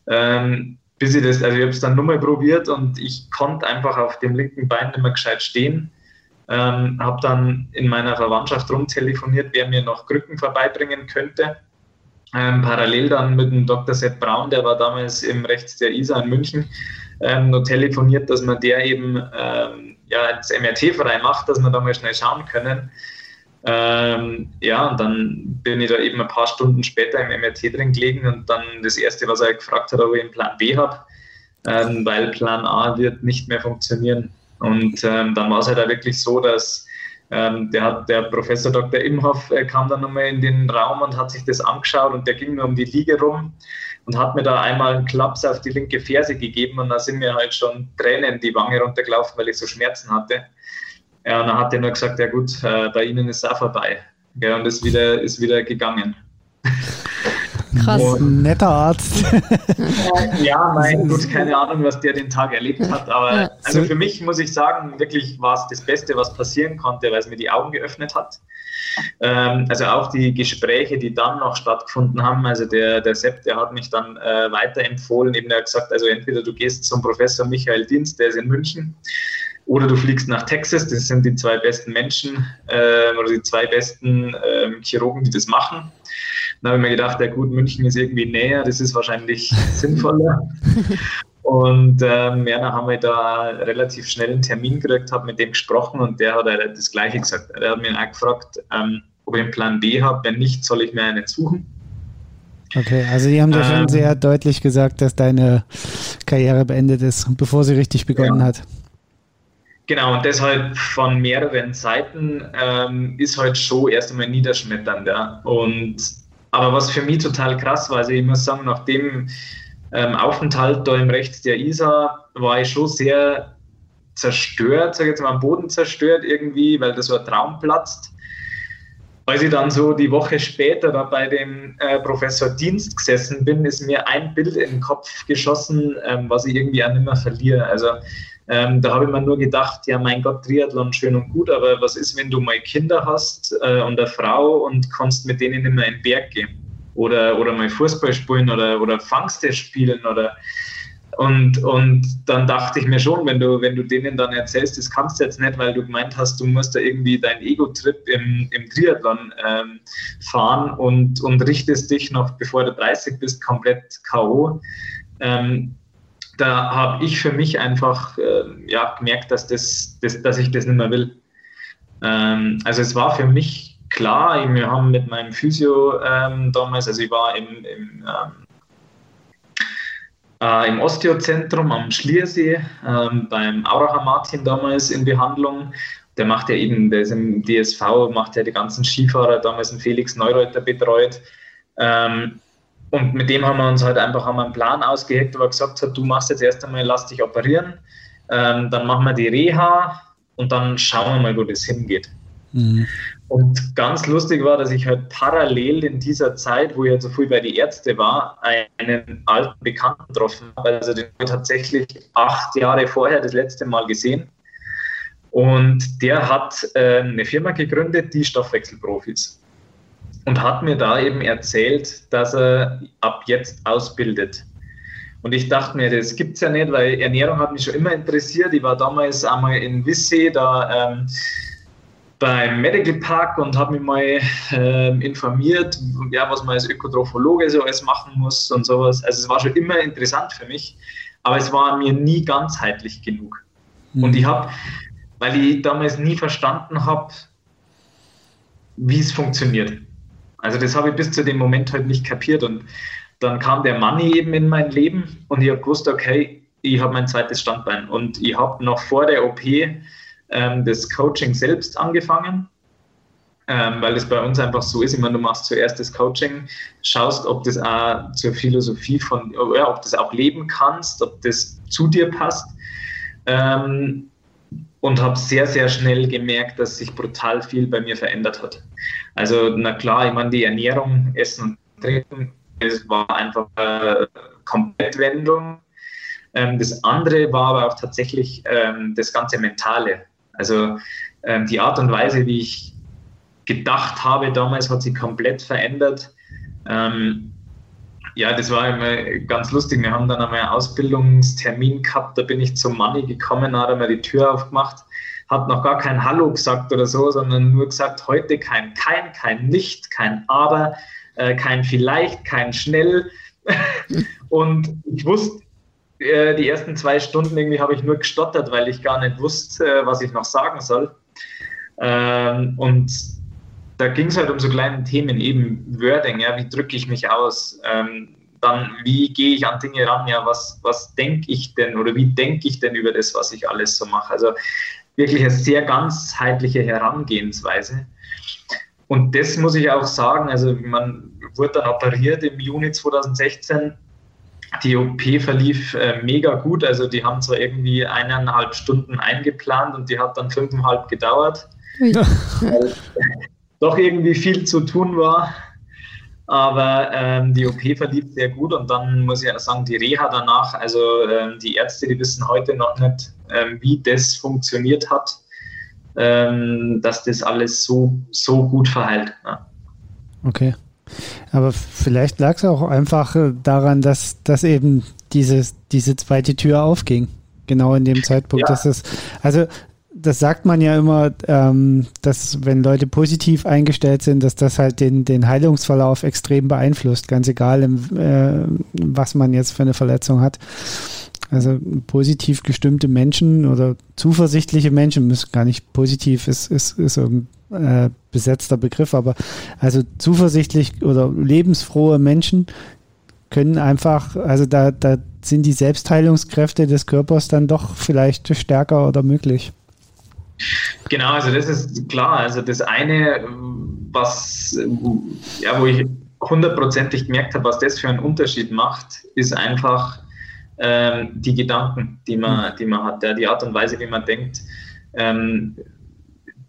Ähm, bis ich das, also ich habe es dann nochmal probiert und ich konnte einfach auf dem linken Bein nicht mehr gescheit stehen. Ähm, habe dann in meiner Verwandtschaft rumtelefoniert, wer mir noch Krücken vorbeibringen könnte. Ähm, parallel dann mit dem Dr. Sepp Braun, der war damals im Rechts der ISA in München, ähm, noch telefoniert, dass man der eben ähm, ja, das MRT frei macht, dass wir da mal schnell schauen können. Ähm, ja, und dann bin ich da eben ein paar Stunden später im MRT drin gelegen und dann das Erste, was er gefragt hat, ob ich einen Plan B habe, ähm, weil Plan A wird nicht mehr funktionieren. Und ähm, dann war es halt auch wirklich so, dass ähm, der, hat, der Professor Dr. Imhoff äh, kam dann nochmal in den Raum und hat sich das angeschaut und der ging mir um die Liege rum und hat mir da einmal einen Klaps auf die linke Ferse gegeben und da sind mir halt schon Tränen die Wange runtergelaufen, weil ich so Schmerzen hatte. Ja, und dann hat er nur gesagt, ja gut, äh, bei Ihnen ist es auch vorbei. Ja, und ist wieder, ist wieder gegangen. Krass. Und, Netter Arzt. ja, mein Gott, keine Ahnung, was der den Tag erlebt hat. Aber ja. also für mich muss ich sagen, wirklich war es das Beste, was passieren konnte, weil es mir die Augen geöffnet hat. Ähm, also auch die Gespräche, die dann noch stattgefunden haben. Also der, der Sepp, der hat mich dann äh, weiterempfohlen. Eben der hat gesagt, also entweder du gehst zum Professor Michael Dienst, der ist in München oder du fliegst nach Texas, das sind die zwei besten Menschen äh, oder die zwei besten äh, Chirurgen, die das machen. Dann habe ich mir gedacht, ja gut, München ist irgendwie näher, das ist wahrscheinlich sinnvoller. Und ähm, ja, dann haben wir da relativ schnell einen Termin gekriegt, habe mit dem gesprochen und der hat das Gleiche gesagt. Er hat mich auch gefragt, ähm, ob ich einen Plan B habe. Wenn nicht, soll ich mir einen suchen. Okay, also die haben ähm, schon sehr deutlich gesagt, dass deine Karriere beendet ist, bevor sie richtig begonnen ja. hat. Genau, und deshalb von mehreren Seiten ähm, ist halt schon erst einmal niederschmetternd. Ja. Und, aber was für mich total krass war, also ich muss sagen, nach dem ähm, Aufenthalt da im Rechts der Isar war ich schon sehr zerstört, sage ich jetzt mal am Boden zerstört irgendwie, weil das so ein Traum platzt. Als ich dann so die Woche später da bei dem äh, Professor Dienst gesessen bin, ist mir ein Bild in den Kopf geschossen, ähm, was ich irgendwie auch nicht mehr verliere. Also ähm, da habe ich mir nur gedacht, ja mein Gott, Triathlon schön und gut, aber was ist, wenn du mal Kinder hast äh, und eine Frau und kannst mit denen immer in den Berg gehen? Oder, oder mal Fußball spielen oder, oder Fangste spielen oder und, und dann dachte ich mir schon, wenn du, wenn du denen dann erzählst, das kannst du jetzt nicht, weil du gemeint hast, du musst da irgendwie deinen Ego-Trip im, im Triathlon ähm, fahren und, und richtest dich noch, bevor du 30 bist, komplett K.O. Ähm, da habe ich für mich einfach äh, ja, gemerkt, dass, das, das, dass ich das nicht mehr will. Ähm, also es war für mich klar, wir haben mit meinem Physio ähm, damals, also ich war im, im, ähm, äh, im Osteozentrum am Schliersee ähm, beim Auracher Martin damals in Behandlung. Der macht ja eben, der ist im DSV, macht ja die ganzen Skifahrer, damals einen Felix Neureuter betreut. Ähm, und mit dem haben wir uns halt einfach haben einen Plan ausgeheckt, wo er gesagt hat, du machst jetzt erst einmal, lass dich operieren, ähm, dann machen wir die Reha und dann schauen wir mal, wo das hingeht. Mhm. Und ganz lustig war, dass ich halt parallel in dieser Zeit, wo ich halt so viel bei den Ärzten war, einen alten Bekannten getroffen habe. Also den habe ich tatsächlich acht Jahre vorher das letzte Mal gesehen. Und der hat äh, eine Firma gegründet, die Stoffwechselprofis und hat mir da eben erzählt, dass er ab jetzt ausbildet. Und ich dachte mir, das gibt es ja nicht, weil Ernährung hat mich schon immer interessiert. Ich war damals einmal in Wissee da ähm, beim Medical Park und habe mich mal ähm, informiert, ja, was man als Ökotrophologe so alles machen muss und sowas. Also es war schon immer interessant für mich, aber es war mir nie ganzheitlich genug. Mhm. Und ich habe, weil ich damals nie verstanden habe, wie es funktioniert. Also das habe ich bis zu dem Moment halt nicht kapiert. Und dann kam der Money eben in mein Leben und ich habe gewusst, okay, ich habe mein zweites Standbein. Und ich habe noch vor der OP ähm, das Coaching selbst angefangen, ähm, weil es bei uns einfach so ist, meine, du machst zuerst das Coaching, schaust, ob das auch zur Philosophie von, ja, ob das auch leben kannst, ob das zu dir passt. Ähm, und habe sehr, sehr schnell gemerkt, dass sich brutal viel bei mir verändert hat. Also, na klar, ich meine, die Ernährung, Essen und Trinken, es war einfach eine Komplettwendung. Ähm, das andere war aber auch tatsächlich ähm, das ganze Mentale. Also ähm, die Art und Weise, wie ich gedacht habe damals, hat sich komplett verändert. Ähm, ja, das war immer ganz lustig. Wir haben dann einmal einen Ausbildungstermin gehabt, da bin ich zum Manni gekommen, hat mir die Tür aufgemacht, hat noch gar kein Hallo gesagt oder so, sondern nur gesagt, heute kein kein, kein nicht, kein aber, äh, kein vielleicht, kein schnell. und ich wusste, äh, die ersten zwei Stunden irgendwie habe ich nur gestottert, weil ich gar nicht wusste, äh, was ich noch sagen soll. Ähm, und da ging es halt um so kleine Themen, eben Wording, ja, wie drücke ich mich aus, ähm, dann wie gehe ich an Dinge ran, ja, was, was denke ich denn oder wie denke ich denn über das, was ich alles so mache. Also wirklich eine sehr ganzheitliche Herangehensweise. Und das muss ich auch sagen, also man wurde dann operiert im Juni 2016. Die OP verlief äh, mega gut, also die haben zwar irgendwie eineinhalb Stunden eingeplant und die hat dann fünfeinhalb gedauert. Ja. Doch irgendwie viel zu tun war. Aber ähm, die OP verlief sehr gut und dann muss ich auch sagen, die Reha danach, also ähm, die Ärzte, die wissen heute noch nicht, ähm, wie das funktioniert hat, ähm, dass das alles so, so gut verheilt. Ja. Okay. Aber vielleicht lag es auch einfach äh, daran, dass, dass eben dieses, diese zweite Tür aufging. Genau in dem Zeitpunkt. Ja. Dass es, also das sagt man ja immer, ähm, dass wenn Leute positiv eingestellt sind, dass das halt den, den Heilungsverlauf extrem beeinflusst, ganz egal, im, äh, was man jetzt für eine Verletzung hat. Also positiv gestimmte Menschen oder zuversichtliche Menschen müssen gar nicht positiv ist, ist, ist ein äh, besetzter Begriff, aber also zuversichtlich oder lebensfrohe Menschen können einfach, also da, da sind die Selbstheilungskräfte des Körpers dann doch vielleicht stärker oder möglich. Genau, also das ist klar. Also das eine, was, ja, wo ich hundertprozentig gemerkt habe, was das für einen Unterschied macht, ist einfach ähm, die Gedanken, die man, mhm. die man hat, ja, die Art und Weise, wie man denkt. Ähm,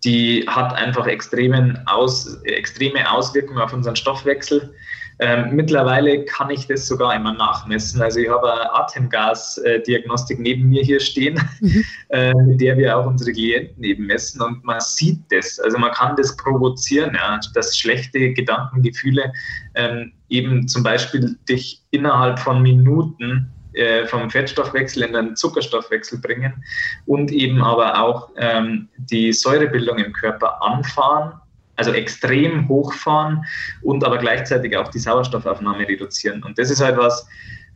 die hat einfach extremen Aus, extreme Auswirkungen auf unseren Stoffwechsel. Ähm, mittlerweile kann ich das sogar immer nachmessen. Also ich habe eine Atemgasdiagnostik neben mir hier stehen, mhm. äh, mit der wir auch unsere Klienten eben messen und man sieht das. Also man kann das provozieren, ja, dass schlechte Gedankengefühle ähm, eben zum Beispiel dich innerhalb von Minuten äh, vom Fettstoffwechsel in den Zuckerstoffwechsel bringen und eben aber auch ähm, die Säurebildung im Körper anfahren also extrem hochfahren und aber gleichzeitig auch die Sauerstoffaufnahme reduzieren. Und das ist halt was,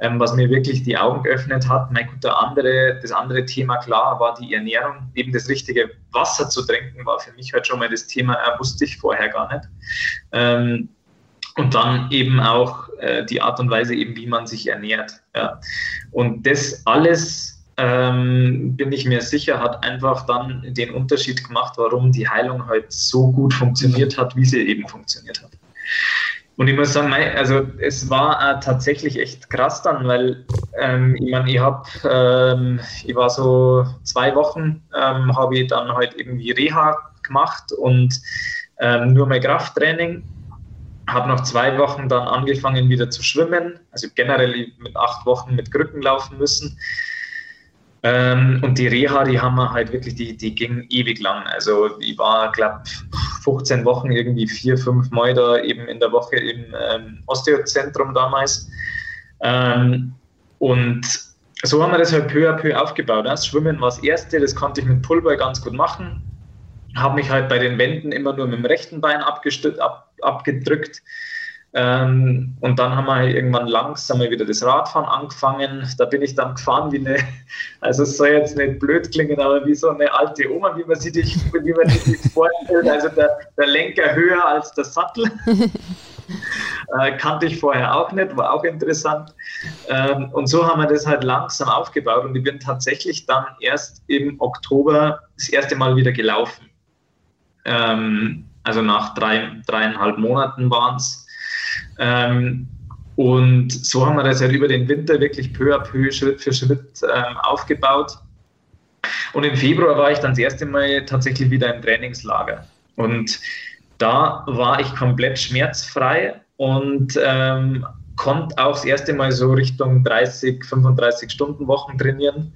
ähm, was mir wirklich die Augen geöffnet hat. Mein gut, andere, das andere Thema klar war die Ernährung. Eben das richtige Wasser zu trinken war für mich halt schon mal das Thema, äh, wusste ich vorher gar nicht. Ähm, und dann eben auch äh, die Art und Weise, eben wie man sich ernährt. Ja. Und das alles ähm, bin ich mir sicher, hat einfach dann den Unterschied gemacht, warum die Heilung halt so gut funktioniert hat, wie sie eben funktioniert hat. Und ich muss sagen, also es war äh, tatsächlich echt krass dann, weil ähm, ich meine, ich habe, ähm, ich war so zwei Wochen, ähm, habe ich dann halt irgendwie Reha gemacht und ähm, nur mein Krafttraining. Habe noch zwei Wochen dann angefangen wieder zu schwimmen, also generell mit acht Wochen mit Krücken laufen müssen. Ähm, und die Reha, die haben wir halt wirklich, die, die ging ewig lang. Also ich war, glaube 15 Wochen irgendwie vier, fünf Mal da eben in der Woche im ähm, Osteozentrum damals. Ähm, und so haben wir das halt peu à peu aufgebaut. Das Schwimmen war das Erste, das konnte ich mit Pullboy ganz gut machen. Habe mich halt bei den Wänden immer nur mit dem rechten Bein ab, abgedrückt. Ähm, und dann haben wir irgendwann langsam wieder das Radfahren angefangen. Da bin ich dann gefahren wie eine, also es soll jetzt nicht blöd klingen, aber wie so eine alte Oma, wie man sich, wie man sich vorstellt. Also der, der Lenker höher als der Sattel. äh, kannte ich vorher auch nicht, war auch interessant. Ähm, und so haben wir das halt langsam aufgebaut und ich bin tatsächlich dann erst im Oktober das erste Mal wieder gelaufen. Ähm, also nach drei, dreieinhalb Monaten waren es. Ähm, und so haben wir das halt über den Winter wirklich peu à peu, Schritt für Schritt ähm, aufgebaut. Und im Februar war ich dann das erste Mal tatsächlich wieder im Trainingslager. Und da war ich komplett schmerzfrei und ähm, konnte auch das erste Mal so Richtung 30, 35 Stunden Wochen trainieren,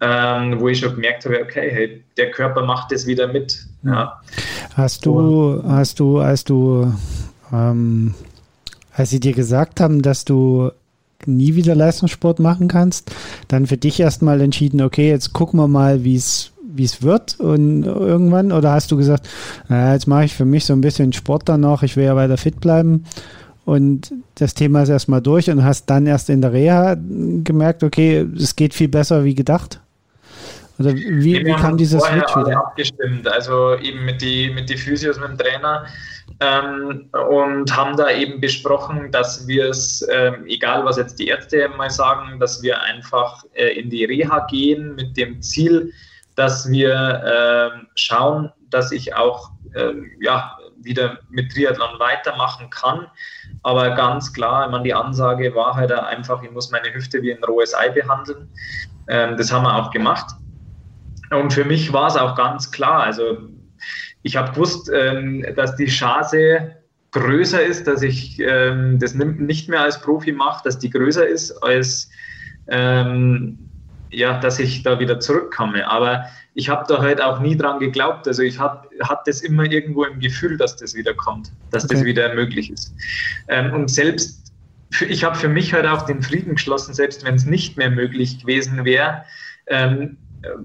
ähm, wo ich schon gemerkt habe, okay, hey, der Körper macht das wieder mit. Ja. Hast du, hast du, als du ähm, als sie dir gesagt haben, dass du nie wieder Leistungssport machen kannst, dann für dich erstmal entschieden, okay, jetzt gucken wir mal, wie es wie es wird und irgendwann oder hast du gesagt, naja, jetzt mache ich für mich so ein bisschen Sport dann noch, ich will ja weiter fit bleiben und das Thema ist erstmal durch und hast dann erst in der Reha gemerkt, okay, es geht viel besser wie gedacht? Oder wie, wie kam dieser Switch wieder? abgestimmt, also eben mit die, mit die Physios, mit dem Trainer ähm, und haben da eben besprochen, dass wir es, ähm, egal was jetzt die Ärzte mal sagen, dass wir einfach äh, in die Reha gehen mit dem Ziel, dass wir äh, schauen, dass ich auch äh, ja, wieder mit Triathlon weitermachen kann. Aber ganz klar, ich meine, die Ansage war halt einfach, ich muss meine Hüfte wie ein rohes Ei behandeln. Ähm, das haben wir auch gemacht. Und für mich war es auch ganz klar, also ich habe gewusst, ähm, dass die Chance größer ist, dass ich ähm, das nicht mehr als Profi mache, dass die größer ist, als ähm, ja, dass ich da wieder zurückkomme. Aber ich habe da halt auch nie dran geglaubt. Also ich hatte hat das immer irgendwo im Gefühl, dass das wieder kommt, dass okay. das wieder möglich ist. Ähm, und selbst, für, ich habe für mich halt auch den Frieden geschlossen, selbst wenn es nicht mehr möglich gewesen wäre, ähm,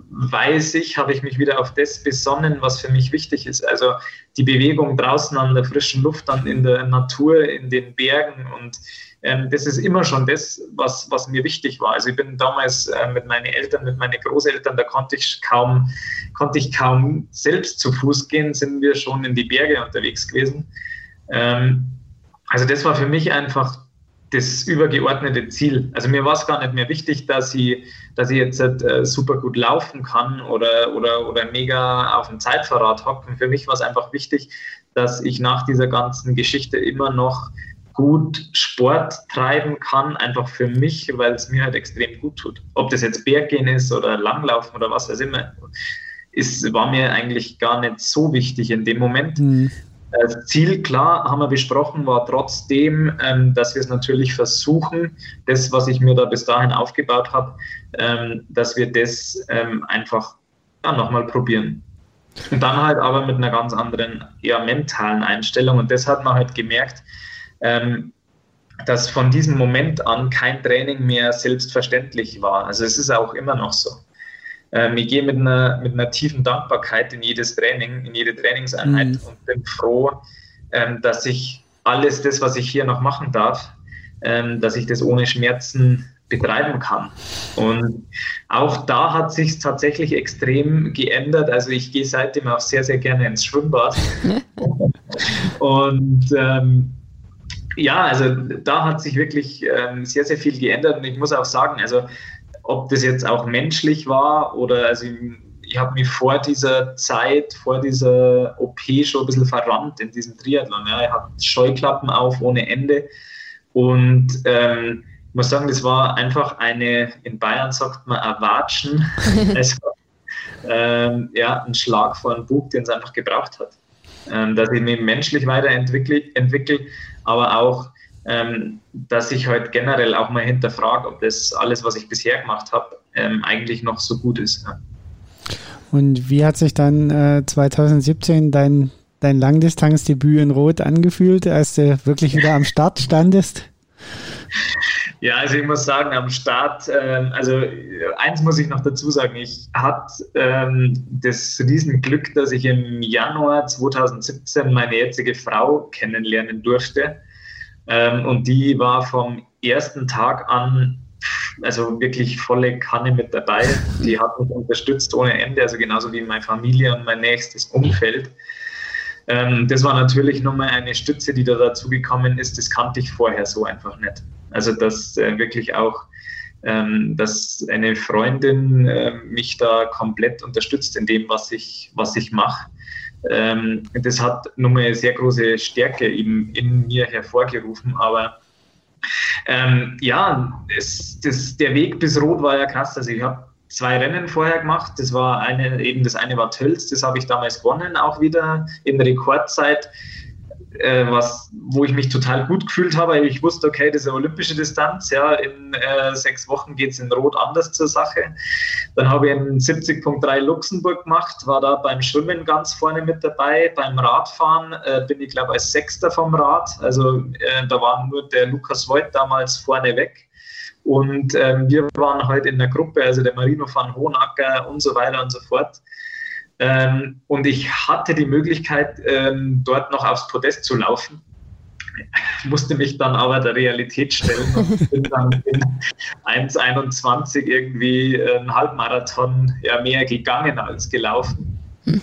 weiß ich, habe ich mich wieder auf das besonnen, was für mich wichtig ist. Also die Bewegung draußen an der frischen Luft, dann in der Natur, in den Bergen und ähm, das ist immer schon das, was, was mir wichtig war. Also ich bin damals äh, mit meinen Eltern, mit meinen Großeltern, da konnte ich kaum, konnte ich kaum selbst zu Fuß gehen, sind wir schon in die Berge unterwegs gewesen. Ähm, also das war für mich einfach das übergeordnete Ziel. Also mir war es gar nicht mehr wichtig, dass ich, dass ich jetzt äh, super gut laufen kann oder, oder, oder mega auf dem Zeitverrat hocke. Für mich war es einfach wichtig, dass ich nach dieser ganzen Geschichte immer noch gut Sport treiben kann, einfach für mich, weil es mir halt extrem gut tut. Ob das jetzt Berggehen ist oder Langlaufen oder was weiß ich immer, ist, war mir eigentlich gar nicht so wichtig in dem Moment. Mhm. Das Ziel, klar, haben wir besprochen, war trotzdem, ähm, dass wir es natürlich versuchen, das, was ich mir da bis dahin aufgebaut habe, ähm, dass wir das ähm, einfach ja, nochmal probieren. Und dann halt aber mit einer ganz anderen, eher mentalen Einstellung. Und das hat man halt gemerkt, ähm, dass von diesem Moment an kein Training mehr selbstverständlich war. Also es ist auch immer noch so. Ähm, ich gehe mit einer, mit einer tiefen Dankbarkeit in jedes Training, in jede Trainingseinheit mhm. und bin froh, ähm, dass ich alles das, was ich hier noch machen darf, ähm, dass ich das ohne Schmerzen betreiben kann. Und auch da hat sich tatsächlich extrem geändert. Also ich gehe seitdem auch sehr, sehr gerne ins Schwimmbad. und ähm, ja, also da hat sich wirklich ähm, sehr, sehr viel geändert und ich muss auch sagen, also ob das jetzt auch menschlich war oder also ich, ich habe mich vor dieser Zeit, vor dieser OP schon ein bisschen verrannt in diesem Triathlon. Ja. Ich hatte Scheuklappen auf ohne Ende und ähm, ich muss sagen, das war einfach eine, in Bayern sagt man, Erwatschen, also, ähm, ja, ein Schlag vor den Bug, den es einfach gebraucht hat. Ähm, dass ich mich menschlich weiterentwickle, entwickle, aber auch, ähm, dass ich heute halt generell auch mal hinterfrage, ob das alles, was ich bisher gemacht habe, ähm, eigentlich noch so gut ist. Ja. Und wie hat sich dann äh, 2017 dein, dein Langdistanzdebüt in Rot angefühlt, als du wirklich wieder am Start standest? Ja, also ich muss sagen, am Start, ähm, also eins muss ich noch dazu sagen, ich hatte ähm, das Riesenglück, dass ich im Januar 2017 meine jetzige Frau kennenlernen durfte. Ähm, und die war vom ersten Tag an also wirklich volle Kanne mit dabei. Die hat mich unterstützt ohne Ende, also genauso wie meine Familie und mein nächstes Umfeld. Ähm, das war natürlich nochmal eine Stütze, die da dazugekommen ist. Das kannte ich vorher so einfach nicht. Also, dass äh, wirklich auch, ähm, dass eine Freundin äh, mich da komplett unterstützt in dem, was ich, was ich mache. Ähm, das hat nochmal eine sehr große Stärke eben in mir hervorgerufen, aber ähm, ja, es, das, der Weg bis Rot war ja krass. Also ich habe zwei Rennen vorher gemacht. Das war eine, eben das eine war Tölz, das habe ich damals gewonnen, auch wieder in Rekordzeit, äh, was, wo ich mich total gut gefühlt habe. Ich wusste, okay, das ist eine olympische Distanz, ja, in äh, sechs Wochen geht es in Rot anders zur Sache. Dann habe ich einen 70.3 Luxemburg gemacht, war da beim Schwimmen ganz vorne mit dabei. Beim Radfahren äh, bin ich, glaube ich, als Sechster vom Rad. Also äh, da war nur der Lukas Voigt damals vorne weg. Und ähm, wir waren halt in der Gruppe, also der Marino van Hohenacker und so weiter und so fort. Ähm, und ich hatte die Möglichkeit, ähm, dort noch aufs Podest zu laufen. musste mich dann aber der Realität stellen und bin dann in 1,21 irgendwie einen Halbmarathon ja mehr gegangen als gelaufen. Hm.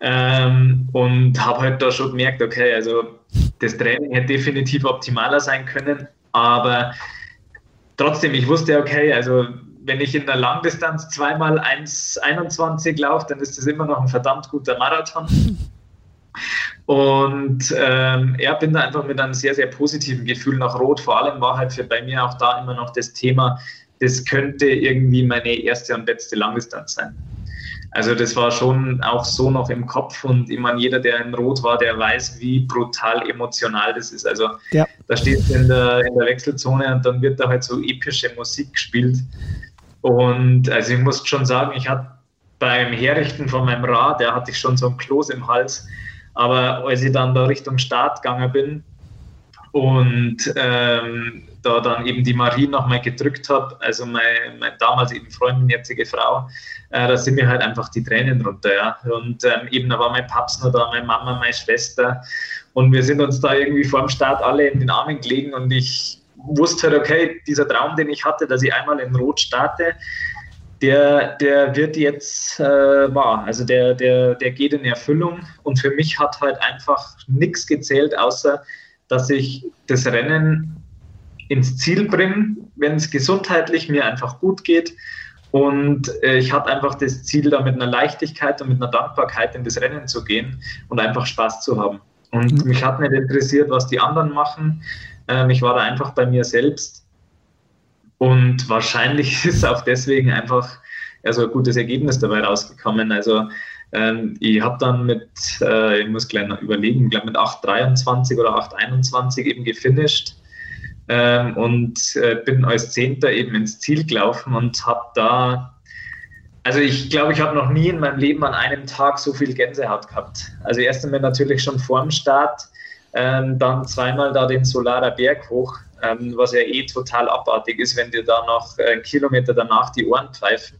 Ähm, und habe halt da schon gemerkt, okay, also das Training hätte definitiv optimaler sein können, aber trotzdem, ich wusste, okay, also wenn ich in der Langdistanz zweimal 1,21 laufe, dann ist das immer noch ein verdammt guter Marathon. Und ähm, ja, bin da einfach mit einem sehr, sehr positiven Gefühl nach Rot. Vor allem war halt für bei mir auch da immer noch das Thema, das könnte irgendwie meine erste und letzte Langdistanz sein. Also das war schon auch so noch im Kopf und ich meine, jeder, der in Rot war, der weiß, wie brutal emotional das ist. Also ja. da stehst du in der, in der Wechselzone und dann wird da halt so epische Musik gespielt. Und also ich muss schon sagen, ich hatte beim Herrichten von meinem Rad, da hatte ich schon so ein Kloß im Hals. Aber als ich dann da Richtung Start gegangen bin und ähm, da dann eben die Marie nochmal gedrückt habe, also meine, meine damals eben Freundin, jetzige Frau, äh, da sind mir halt einfach die Tränen runter. Ja. Und ähm, eben da war mein Paps noch da, meine Mama, meine Schwester. Und wir sind uns da irgendwie vor dem Start alle in den Armen gelegen und ich wusste halt, okay, dieser Traum, den ich hatte, dass ich einmal in Rot starte, der, der wird jetzt äh, wahr. Also der, der, der geht in Erfüllung. Und für mich hat halt einfach nichts gezählt, außer dass ich das Rennen ins Ziel bringe, wenn es gesundheitlich mir einfach gut geht. Und äh, ich hatte einfach das Ziel, da mit einer Leichtigkeit und mit einer Dankbarkeit in das Rennen zu gehen und einfach Spaß zu haben. Und mhm. mich hat nicht interessiert, was die anderen machen. Ähm, ich war da einfach bei mir selbst. Und wahrscheinlich ist auch deswegen einfach also ein gutes Ergebnis dabei rausgekommen. Also ähm, ich habe dann mit, äh, ich muss gleich noch überlegen, glaube mit 8,23 oder 8,21 eben gefinisht ähm, und äh, bin als Zehnter eben ins Ziel gelaufen und habe da, also ich glaube, ich habe noch nie in meinem Leben an einem Tag so viel Gänsehaut gehabt. Also erst einmal natürlich schon vor dem Start, ähm, dann zweimal da den Solarer Berg hoch, ähm, was ja eh total abartig ist, wenn dir da noch einen Kilometer danach die Ohren pfeifen.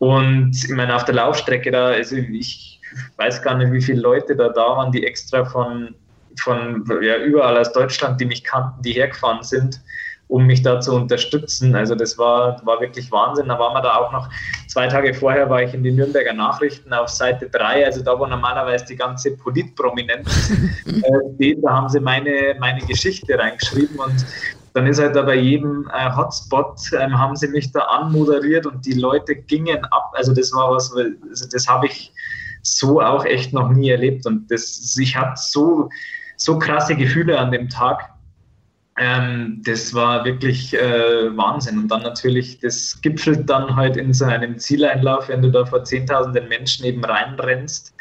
Und ich meine, auf der Laufstrecke da, also ich weiß gar nicht, wie viele Leute da da waren, die extra von, von ja, überall aus Deutschland, die mich kannten, die hergefahren sind, um mich da zu unterstützen. Also das war, war wirklich Wahnsinn. Da waren wir da auch noch, zwei Tage vorher war ich in den Nürnberger Nachrichten auf Seite 3, also da wo normalerweise die ganze Politprominenz äh, steht, da haben sie meine, meine Geschichte reingeschrieben und dann ist halt da bei jedem äh, Hotspot, ähm, haben sie mich da anmoderiert und die Leute gingen ab. Also das war was, also das habe ich so auch echt noch nie erlebt. Und das, ich hatte so, so krasse Gefühle an dem Tag. Ähm, das war wirklich äh, Wahnsinn. Und dann natürlich, das gipfelt dann halt in so einem Zieleinlauf, wenn du da vor Zehntausenden Menschen eben reinrennst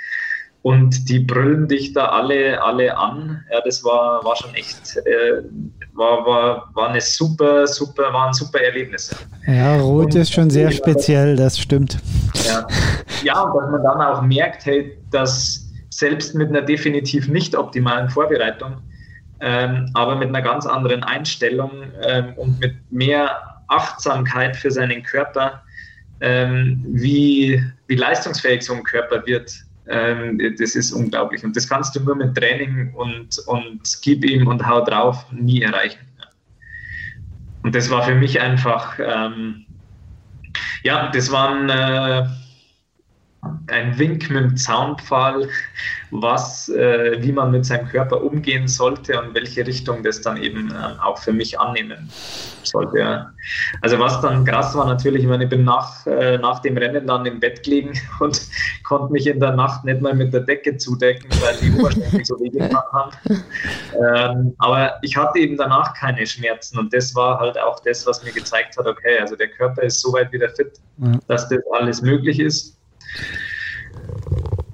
und die brüllen dich da alle, alle an. Ja, das war, war schon echt, äh, war, war, war eine super, super, war ein super Erlebnis. Ja, Rot und, ist schon sehr speziell, das stimmt. Ja. ja, und dass man dann auch merkt, hey, dass selbst mit einer definitiv nicht optimalen Vorbereitung, ähm, aber mit einer ganz anderen Einstellung ähm, und mit mehr Achtsamkeit für seinen Körper, ähm, wie, wie leistungsfähig so ein Körper wird, ähm, das ist unglaublich. Und das kannst du nur mit Training und, und gib ihm und hau drauf nie erreichen. Und das war für mich einfach, ähm, ja, das war ein, äh, ein Wink mit dem Zaunpfahl, was, äh, wie man mit seinem Körper umgehen sollte und welche Richtung das dann eben äh, auch für mich annehmen sollte. Ja. Also was dann krass war natürlich, ich meine, ich bin nach, äh, nach dem Rennen dann im Bett gelegen und konnte mich in der Nacht nicht mal mit der Decke zudecken, weil die Oberschenkel so wehgetan haben. Ähm, aber ich hatte eben danach keine Schmerzen und das war halt auch das, was mir gezeigt hat, okay, also der Körper ist so weit wieder fit, dass das alles möglich ist.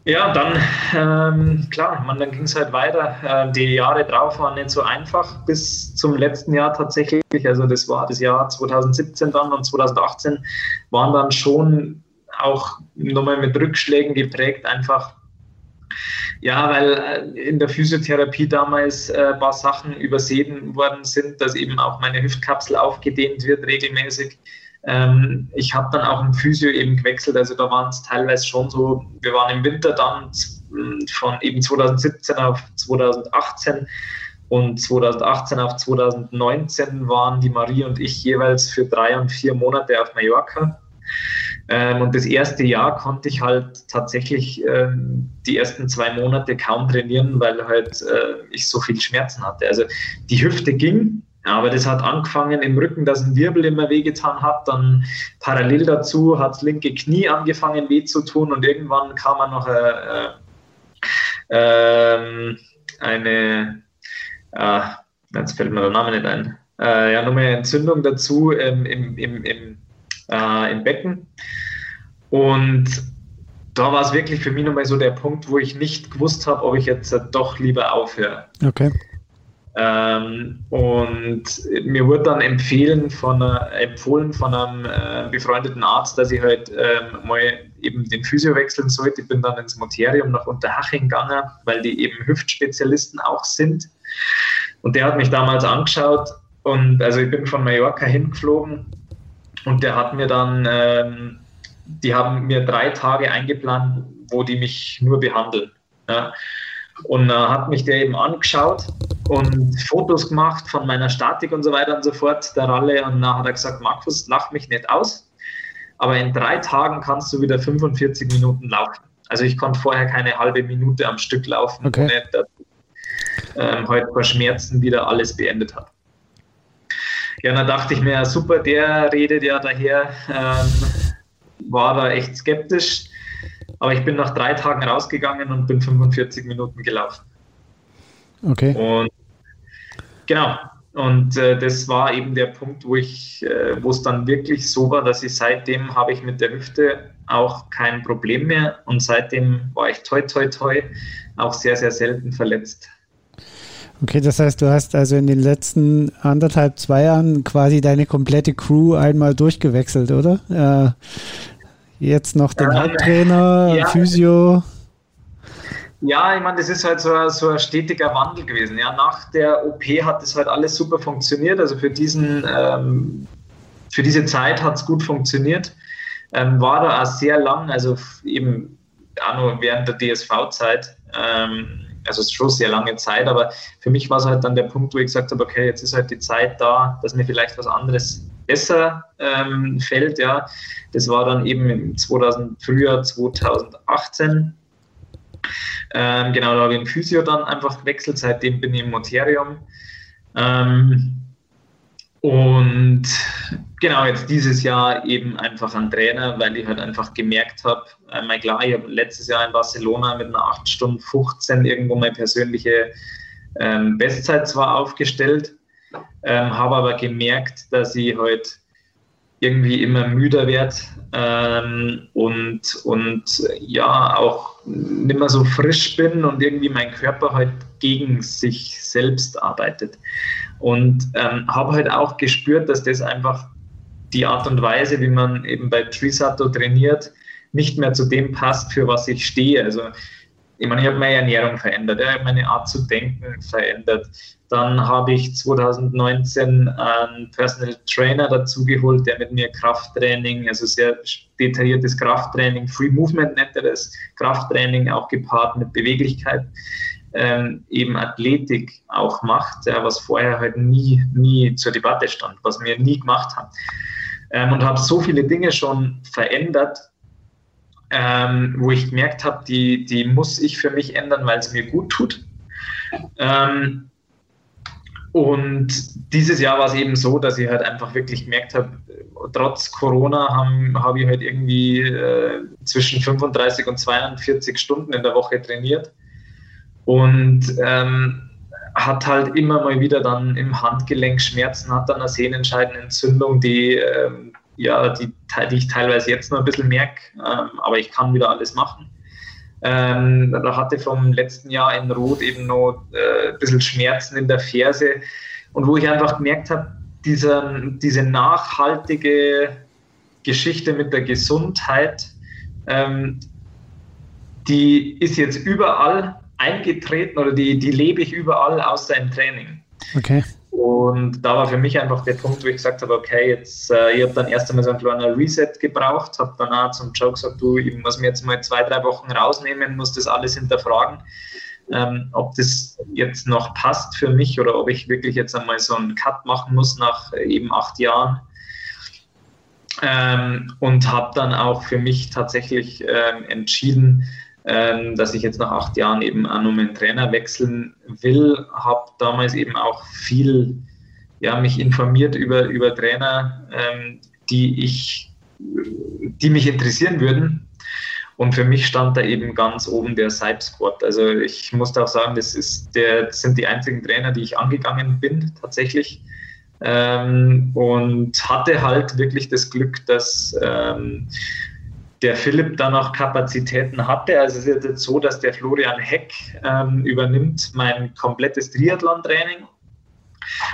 Ja, dann, ähm, klar, man, dann ging es halt weiter. Äh, die Jahre drauf waren nicht so einfach bis zum letzten Jahr tatsächlich. Also das war das Jahr 2017 dann und 2018 waren dann schon auch nochmal mit Rückschlägen geprägt, einfach. Ja, weil äh, in der Physiotherapie damals äh, ein paar Sachen übersehen worden sind, dass eben auch meine Hüftkapsel aufgedehnt wird regelmäßig ähm, ich habe dann auch im Physio eben gewechselt, also da waren es teilweise schon so, wir waren im Winter dann von eben 2017 auf 2018 Und 2018 auf 2019 waren die Marie und ich jeweils für drei und vier Monate auf Mallorca. Ähm, und das erste Jahr konnte ich halt tatsächlich ähm, die ersten zwei Monate kaum trainieren, weil halt äh, ich so viel Schmerzen hatte. Also die Hüfte ging, aber das hat angefangen im Rücken, dass ein Wirbel immer wehgetan hat. Dann parallel dazu hat das linke Knie angefangen weh zu tun und irgendwann kam man noch äh, äh, eine, äh, jetzt fällt mir der Name nicht ein, äh, ja, nochmal eine Entzündung dazu ähm, im, im, im äh, im Becken. Und da war es wirklich für mich nochmal so der Punkt, wo ich nicht gewusst habe, ob ich jetzt doch lieber aufhöre. Okay. Ähm, und mir wurde dann empfehlen von, empfohlen von einem äh, befreundeten Arzt, dass ich halt ähm, mal eben den Physio wechseln sollte. Ich bin dann ins Moterium nach Unterhaching gegangen, weil die eben Hüftspezialisten auch sind. Und der hat mich damals angeschaut und also ich bin von Mallorca hingeflogen und der hat mir dann, ähm, die haben mir drei Tage eingeplant, wo die mich nur behandeln. Ja. Und äh, hat mich der eben angeschaut und Fotos gemacht von meiner Statik und so weiter und so fort, der Ralle. Und dann hat er gesagt, Markus, lach mich nicht aus, aber in drei Tagen kannst du wieder 45 Minuten laufen. Also ich konnte vorher keine halbe Minute am Stück laufen, okay. ohne dass ich ähm, heute vor Schmerzen wieder alles beendet habe. Ja, dann dachte ich mir, super, der redet ja daher, ähm, war da echt skeptisch. Aber ich bin nach drei Tagen rausgegangen und bin 45 Minuten gelaufen. Okay. Und genau. Und äh, das war eben der Punkt, wo ich, äh, wo es dann wirklich so war, dass ich seitdem habe ich mit der Hüfte auch kein Problem mehr und seitdem war ich toi toi toi auch sehr, sehr selten verletzt. Okay, das heißt, du hast also in den letzten anderthalb, zwei Jahren quasi deine komplette Crew einmal durchgewechselt, oder? Jetzt noch den Haupttrainer, ja. Physio. Ja, ich meine, das ist halt so, so ein stetiger Wandel gewesen. Ja, nach der OP hat das halt alles super funktioniert. Also für diesen, ähm, für diese Zeit hat es gut funktioniert. Ähm, war da auch sehr lang, also eben auch nur während der DSV-Zeit. Ähm, also es ist schon sehr lange Zeit, aber für mich war es halt dann der Punkt, wo ich gesagt habe, okay, jetzt ist halt die Zeit da, dass mir vielleicht was anderes besser ähm, fällt. Ja, das war dann eben im 2000, Frühjahr 2018. Ähm, genau, da habe ich den Physio dann einfach gewechselt. Seitdem bin ich im Moterium. Ähm, und genau, jetzt dieses Jahr eben einfach ein Trainer, weil ich halt einfach gemerkt habe, einmal klar, ich habe letztes Jahr in Barcelona mit einer 8 Stunden 15 irgendwo meine persönliche ähm, Bestzeit zwar aufgestellt, ähm, habe aber gemerkt, dass ich halt irgendwie immer müder werde ähm, und, und ja auch nicht mehr so frisch bin und irgendwie mein Körper halt gegen sich selbst arbeitet. Und ähm, habe halt auch gespürt, dass das einfach die Art und Weise, wie man eben bei Trisato trainiert, nicht mehr zu dem passt, für was ich stehe. Also ich meine, ich habe meine Ernährung verändert, ich habe meine Art zu denken verändert. Dann habe ich 2019 einen Personal Trainer dazugeholt, der mit mir Krafttraining, also sehr detailliertes Krafttraining, Free Movement nennt er das, Krafttraining auch gepaart mit Beweglichkeit ähm, eben Athletik auch macht, ja, was vorher halt nie, nie zur Debatte stand, was wir nie gemacht haben. Ähm, und habe so viele Dinge schon verändert, ähm, wo ich gemerkt habe, die, die muss ich für mich ändern, weil es mir gut tut. Ähm, und dieses Jahr war es eben so, dass ich halt einfach wirklich gemerkt habe, trotz Corona habe hab ich halt irgendwie äh, zwischen 35 und 42 Stunden in der Woche trainiert und ähm, hat halt immer mal wieder dann im Handgelenk Schmerzen, hat dann eine Sehnenscheidenentzündung, die, ähm, ja, die, die ich teilweise jetzt noch ein bisschen merke, ähm, aber ich kann wieder alles machen. Ähm, da hatte vom letzten Jahr in Rot eben noch äh, ein bisschen Schmerzen in der Ferse und wo ich einfach gemerkt habe, diese, diese nachhaltige Geschichte mit der Gesundheit, ähm, die ist jetzt überall eingetreten oder die, die lebe ich überall außer im Training. Okay. Und da war für mich einfach der Punkt, wo ich gesagt habe, okay, jetzt, äh, ich habe dann erst einmal so ein kleiner Reset gebraucht, habe dann auch zum Joe gesagt, du, ich muss mir jetzt mal zwei, drei Wochen rausnehmen, muss das alles hinterfragen, ähm, ob das jetzt noch passt für mich oder ob ich wirklich jetzt einmal so einen Cut machen muss nach eben acht Jahren. Ähm, und habe dann auch für mich tatsächlich ähm, entschieden, ähm, dass ich jetzt nach acht Jahren eben auch nur meinen Trainer wechseln will. Habe damals eben auch viel ja, mich informiert über, über Trainer, ähm, die ich, die mich interessieren würden. Und für mich stand da eben ganz oben der Cypsport. Also ich muss auch sagen, das, ist der, das sind die einzigen Trainer, die ich angegangen bin tatsächlich. Ähm, und hatte halt wirklich das Glück, dass ähm, der Philipp dann auch Kapazitäten hatte. Also es ist jetzt so, dass der Florian Heck ähm, übernimmt mein komplettes Triathlon-Training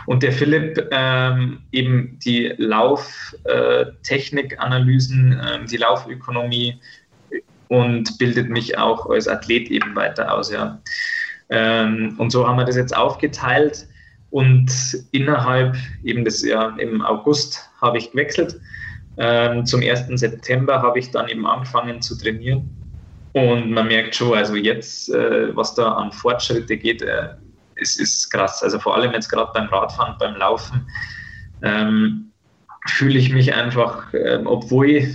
und der Philipp ähm, eben die Lauftechnikanalysen, äh, äh, die Laufökonomie und bildet mich auch als Athlet eben weiter aus. Ja. Ähm, und so haben wir das jetzt aufgeteilt und innerhalb eben des ja, im August habe ich gewechselt. Ähm, zum 1. September habe ich dann eben angefangen zu trainieren. Und man merkt schon, also jetzt, äh, was da an Fortschritte geht, äh, ist, ist krass. Also vor allem jetzt gerade beim Radfahren, beim Laufen, ähm, fühle ich mich einfach, ähm, obwohl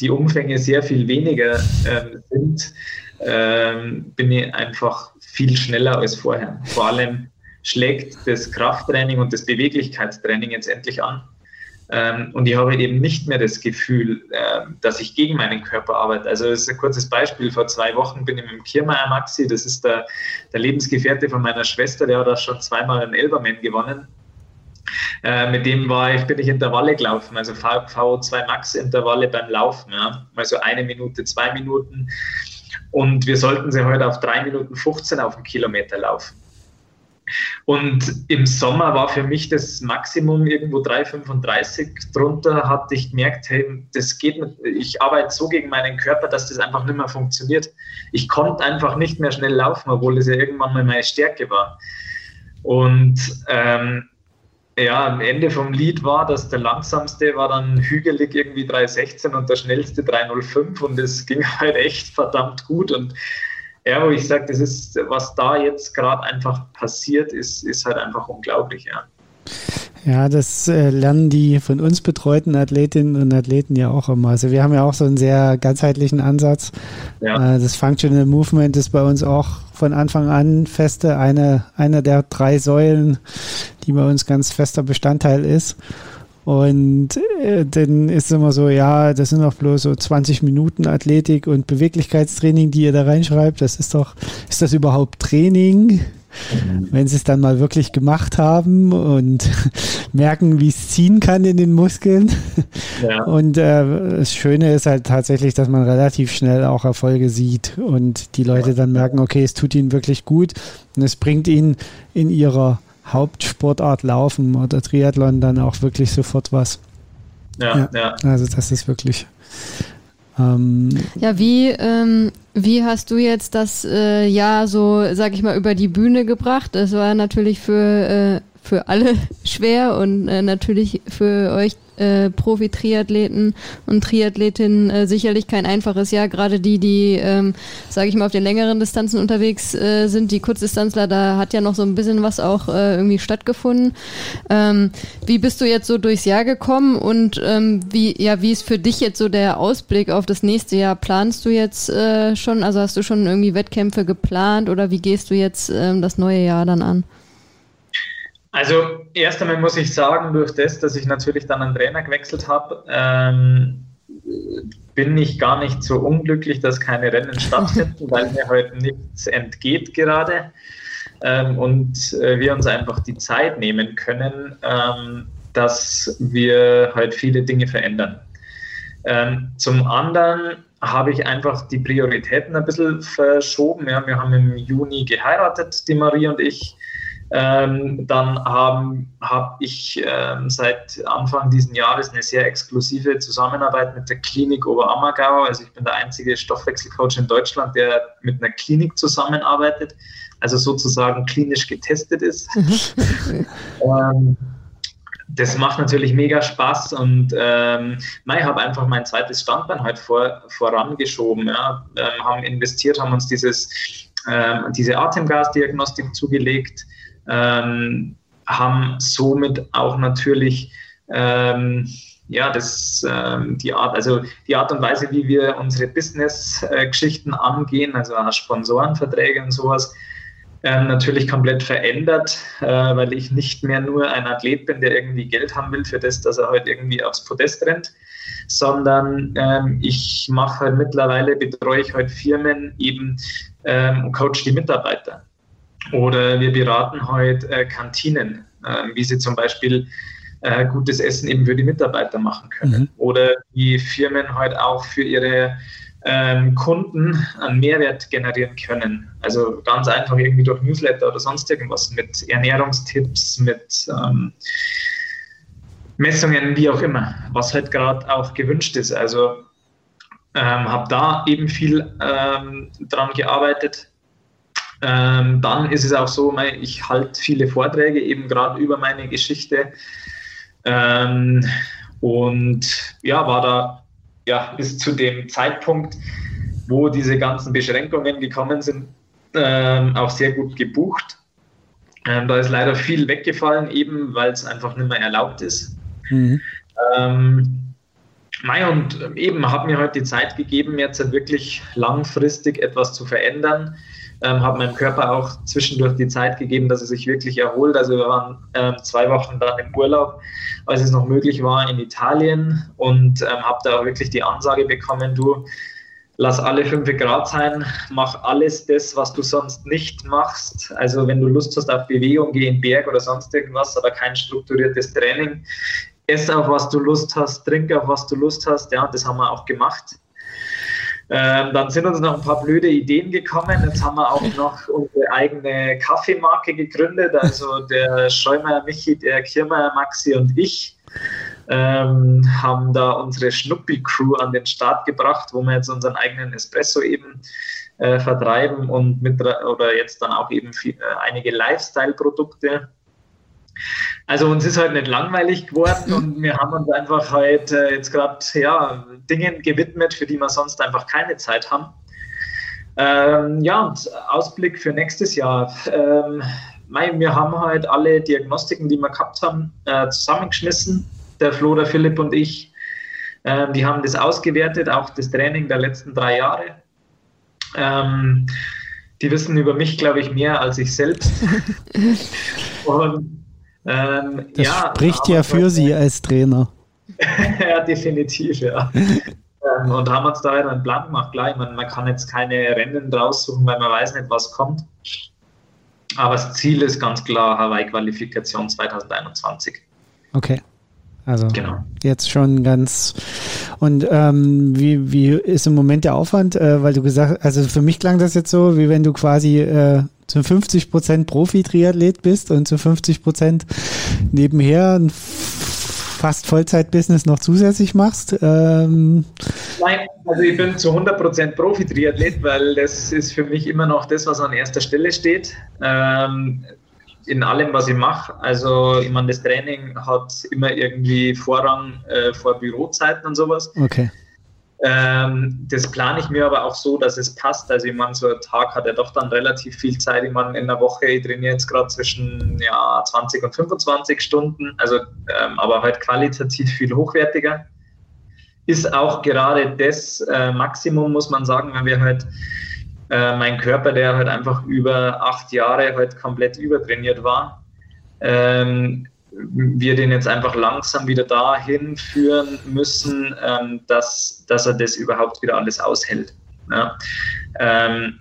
die Umfänge sehr viel weniger ähm, sind, ähm, bin ich einfach viel schneller als vorher. Vor allem schlägt das Krafttraining und das Beweglichkeitstraining jetzt endlich an. Ähm, und ich habe eben nicht mehr das Gefühl, äh, dass ich gegen meinen Körper arbeite. Also das ist ein kurzes Beispiel. Vor zwei Wochen bin ich mit dem Kiermeier Maxi, das ist der, der Lebensgefährte von meiner Schwester, der hat auch schon zweimal einen Elberman gewonnen. Äh, mit dem war ich, bin ich Intervalle gelaufen, also VO2 Max Intervalle beim Laufen, ja. also eine Minute, zwei Minuten. Und wir sollten sie heute auf drei Minuten 15 auf den Kilometer laufen. Und im Sommer war für mich das Maximum irgendwo 3,35. Drunter hatte ich gemerkt, hey, das geht nicht. Ich arbeite so gegen meinen Körper, dass das einfach nicht mehr funktioniert. Ich konnte einfach nicht mehr schnell laufen, obwohl das ja irgendwann mal meine Stärke war. Und ähm, ja, am Ende vom Lied war, dass der langsamste war dann hügelig irgendwie 3,16 und der schnellste 3,05 und es ging halt echt verdammt gut und ja, wo ich sage, das ist, was da jetzt gerade einfach passiert, ist, ist halt einfach unglaublich, ja. Ja, das äh, lernen die von uns betreuten Athletinnen und Athleten ja auch immer. Also wir haben ja auch so einen sehr ganzheitlichen Ansatz. Ja. Äh, das Functional Movement ist bei uns auch von Anfang an feste, eine, eine der drei Säulen, die bei uns ganz fester Bestandteil ist. Und äh, dann ist es immer so, ja, das sind doch bloß so 20 Minuten Athletik und Beweglichkeitstraining, die ihr da reinschreibt. Das ist doch, ist das überhaupt Training? Mhm. Wenn sie es dann mal wirklich gemacht haben und merken, wie es ziehen kann in den Muskeln. Ja. Und äh, das Schöne ist halt tatsächlich, dass man relativ schnell auch Erfolge sieht und die Leute dann merken, okay, es tut ihnen wirklich gut und es bringt ihnen in ihrer Hauptsportart Laufen oder Triathlon dann auch wirklich sofort was. Ja, ja. ja. Also das ist wirklich. Ähm, ja, wie, ähm, wie hast du jetzt das äh, Jahr so, sag ich mal, über die Bühne gebracht? Das war natürlich für, äh, für alle schwer und äh, natürlich für euch äh, Profi-Triathleten und Triathletinnen äh, sicherlich kein einfaches Jahr. Gerade die, die, ähm, sage ich mal, auf den längeren Distanzen unterwegs äh, sind, die Kurzdistanzler, da hat ja noch so ein bisschen was auch äh, irgendwie stattgefunden. Ähm, wie bist du jetzt so durchs Jahr gekommen und ähm, wie, ja, wie ist für dich jetzt so der Ausblick auf das nächste Jahr? Planst du jetzt äh, schon, also hast du schon irgendwie Wettkämpfe geplant oder wie gehst du jetzt ähm, das neue Jahr dann an? Also erst einmal muss ich sagen, durch das, dass ich natürlich dann einen Trainer gewechselt habe, ähm, bin ich gar nicht so unglücklich, dass keine Rennen stattfinden, weil mir heute nichts entgeht gerade ähm, und äh, wir uns einfach die Zeit nehmen können, ähm, dass wir halt viele Dinge verändern. Ähm, zum anderen habe ich einfach die Prioritäten ein bisschen verschoben. Ja, wir haben im Juni geheiratet, die Marie und ich. Ähm, dann habe hab ich ähm, seit Anfang dieses Jahres eine sehr exklusive Zusammenarbeit mit der Klinik Oberammergau. Also ich bin der einzige Stoffwechselcoach in Deutschland, der mit einer Klinik zusammenarbeitet, also sozusagen klinisch getestet ist. Mhm. ähm, das macht natürlich mega Spaß und ähm, ich habe einfach mein zweites Standbein halt vor, vorangeschoben. Ja. Ähm, haben investiert, haben uns dieses ähm, diese Atemgasdiagnostik zugelegt, ähm, haben somit auch natürlich ähm, ja, das, ähm, die Art, also die Art und Weise, wie wir unsere Business-Geschichten angehen, also Sponsorenverträge und sowas, ähm, natürlich komplett verändert, äh, weil ich nicht mehr nur ein Athlet bin, der irgendwie Geld haben will für das, dass er halt irgendwie aufs Podest rennt, sondern ähm, ich mache halt mittlerweile, betreue ich halt Firmen eben ähm, und coach die Mitarbeiter. Oder wir beraten heute äh, Kantinen, äh, wie sie zum Beispiel äh, gutes Essen eben für die Mitarbeiter machen können. Mhm. Oder wie Firmen heute auch für ihre ähm, Kunden einen Mehrwert generieren können. Also ganz einfach irgendwie durch Newsletter oder sonst irgendwas mit Ernährungstipps, mit ähm, Messungen, wie auch immer, was halt gerade auch gewünscht ist. Also ähm, habe da eben viel ähm, dran gearbeitet. Ähm, dann ist es auch so, ich halte viele Vorträge eben gerade über meine Geschichte ähm, und ja, war da ja bis zu dem Zeitpunkt, wo diese ganzen Beschränkungen gekommen sind, ähm, auch sehr gut gebucht. Ähm, da ist leider viel weggefallen, eben weil es einfach nicht mehr erlaubt ist. Mhm. Ähm, Mei, und eben hat mir heute die Zeit gegeben, jetzt wirklich langfristig etwas zu verändern ähm, habe meinem Körper auch zwischendurch die Zeit gegeben, dass er sich wirklich erholt. Also wir waren ähm, zwei Wochen dann im Urlaub, als es noch möglich war, in Italien und ähm, habe da auch wirklich die Ansage bekommen, du lass alle fünf Grad sein, mach alles das, was du sonst nicht machst. Also wenn du Lust hast auf Bewegung, geh in den Berg oder sonst irgendwas, aber kein strukturiertes Training. Ess auf was du Lust hast, trink auf was du Lust hast. Ja, das haben wir auch gemacht. Ähm, dann sind uns noch ein paar blöde Ideen gekommen. Jetzt haben wir auch noch unsere eigene Kaffeemarke gegründet. Also der Schäumer Michi, der Kirmeier Maxi und ich ähm, haben da unsere Schnuppi-Crew an den Start gebracht, wo wir jetzt unseren eigenen Espresso eben äh, vertreiben und mit oder jetzt dann auch eben viel, äh, einige Lifestyle-Produkte also uns ist halt nicht langweilig geworden und wir haben uns einfach halt äh, jetzt gerade ja, Dingen gewidmet, für die wir sonst einfach keine Zeit haben. Ähm, ja, und Ausblick für nächstes Jahr. Ähm, wir haben halt alle Diagnostiken, die wir gehabt haben, äh, zusammengeschmissen. Der Flo, der Philipp und ich. Ähm, die haben das ausgewertet, auch das Training der letzten drei Jahre. Ähm, die wissen über mich, glaube ich, mehr als ich selbst. und ähm, das ja, spricht ja für Sie als Trainer. ja, definitiv, ja. ähm, und haben uns da einen Plan gemacht. Klar, man, man kann jetzt keine Rennen raussuchen, weil man weiß nicht, was kommt. Aber das Ziel ist ganz klar Hawaii-Qualifikation 2021. Okay. Also genau. jetzt schon ganz. Und ähm, wie, wie ist im Moment der Aufwand? Äh, weil du gesagt also für mich klang das jetzt so, wie wenn du quasi äh, zu 50 Prozent Profi-Triathlet bist und zu 50 Prozent nebenher ein fast Vollzeit-Business noch zusätzlich machst? Ähm Nein, also ich bin zu 100 Prozent Profi-Triathlet, weil das ist für mich immer noch das, was an erster Stelle steht. Ähm, in allem, was ich mache. Also, ich meine, das Training hat immer irgendwie Vorrang äh, vor Bürozeiten und sowas. Okay. Ähm, das plane ich mir aber auch so, dass es passt. Also, ich meine, so ein Tag hat ja doch dann relativ viel Zeit. Ich meine, in der Woche, ich trainiere jetzt gerade zwischen ja, 20 und 25 Stunden, also, ähm, aber halt qualitativ viel hochwertiger. Ist auch gerade das äh, Maximum, muss man sagen, wenn wir halt äh, mein Körper, der halt einfach über acht Jahre halt komplett übertrainiert war, ähm, wir den jetzt einfach langsam wieder dahin führen müssen, ähm, dass, dass er das überhaupt wieder alles aushält. Ja. Ähm,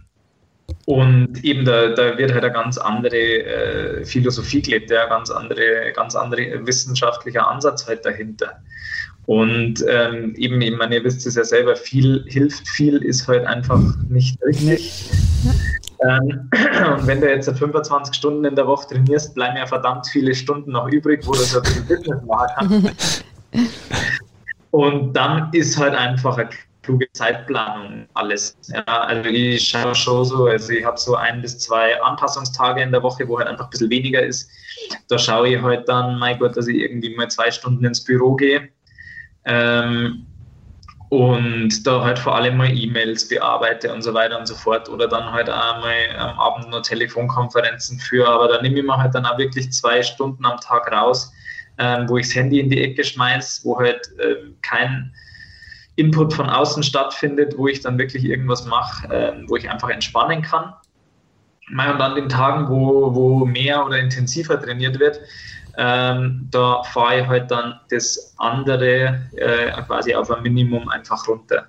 und eben da, da wird halt eine ganz andere äh, Philosophie gelebt, ja, ganz andere, ganz andere wissenschaftlicher Ansatz halt dahinter. Und ähm, eben, ich meine, ihr wisst es ja selber, viel hilft viel, ist halt einfach nicht richtig. Ähm, und wenn du jetzt 25 Stunden in der Woche trainierst, bleiben ja verdammt viele Stunden noch übrig, wo du so ein bisschen Fitness machen kannst. Und dann ist halt einfach eine kluge Zeitplanung alles. Ja, also ich schaue schon so, also ich habe so ein bis zwei Anpassungstage in der Woche, wo halt einfach ein bisschen weniger ist. Da schaue ich halt dann, mein Gott, dass ich irgendwie mal zwei Stunden ins Büro gehe ähm, und da halt vor allem mal E-Mails bearbeite und so weiter und so fort oder dann halt auch mal am Abend noch Telefonkonferenzen führe, aber da nehme ich mir halt dann auch wirklich zwei Stunden am Tag raus, ähm, wo ich das Handy in die Ecke schmeiß, wo halt äh, kein Input von außen stattfindet, wo ich dann wirklich irgendwas mache, äh, wo ich einfach entspannen kann. Und an den Tagen, wo, wo mehr oder intensiver trainiert wird, ähm, da fahre ich halt dann das andere äh, quasi auf ein Minimum einfach runter.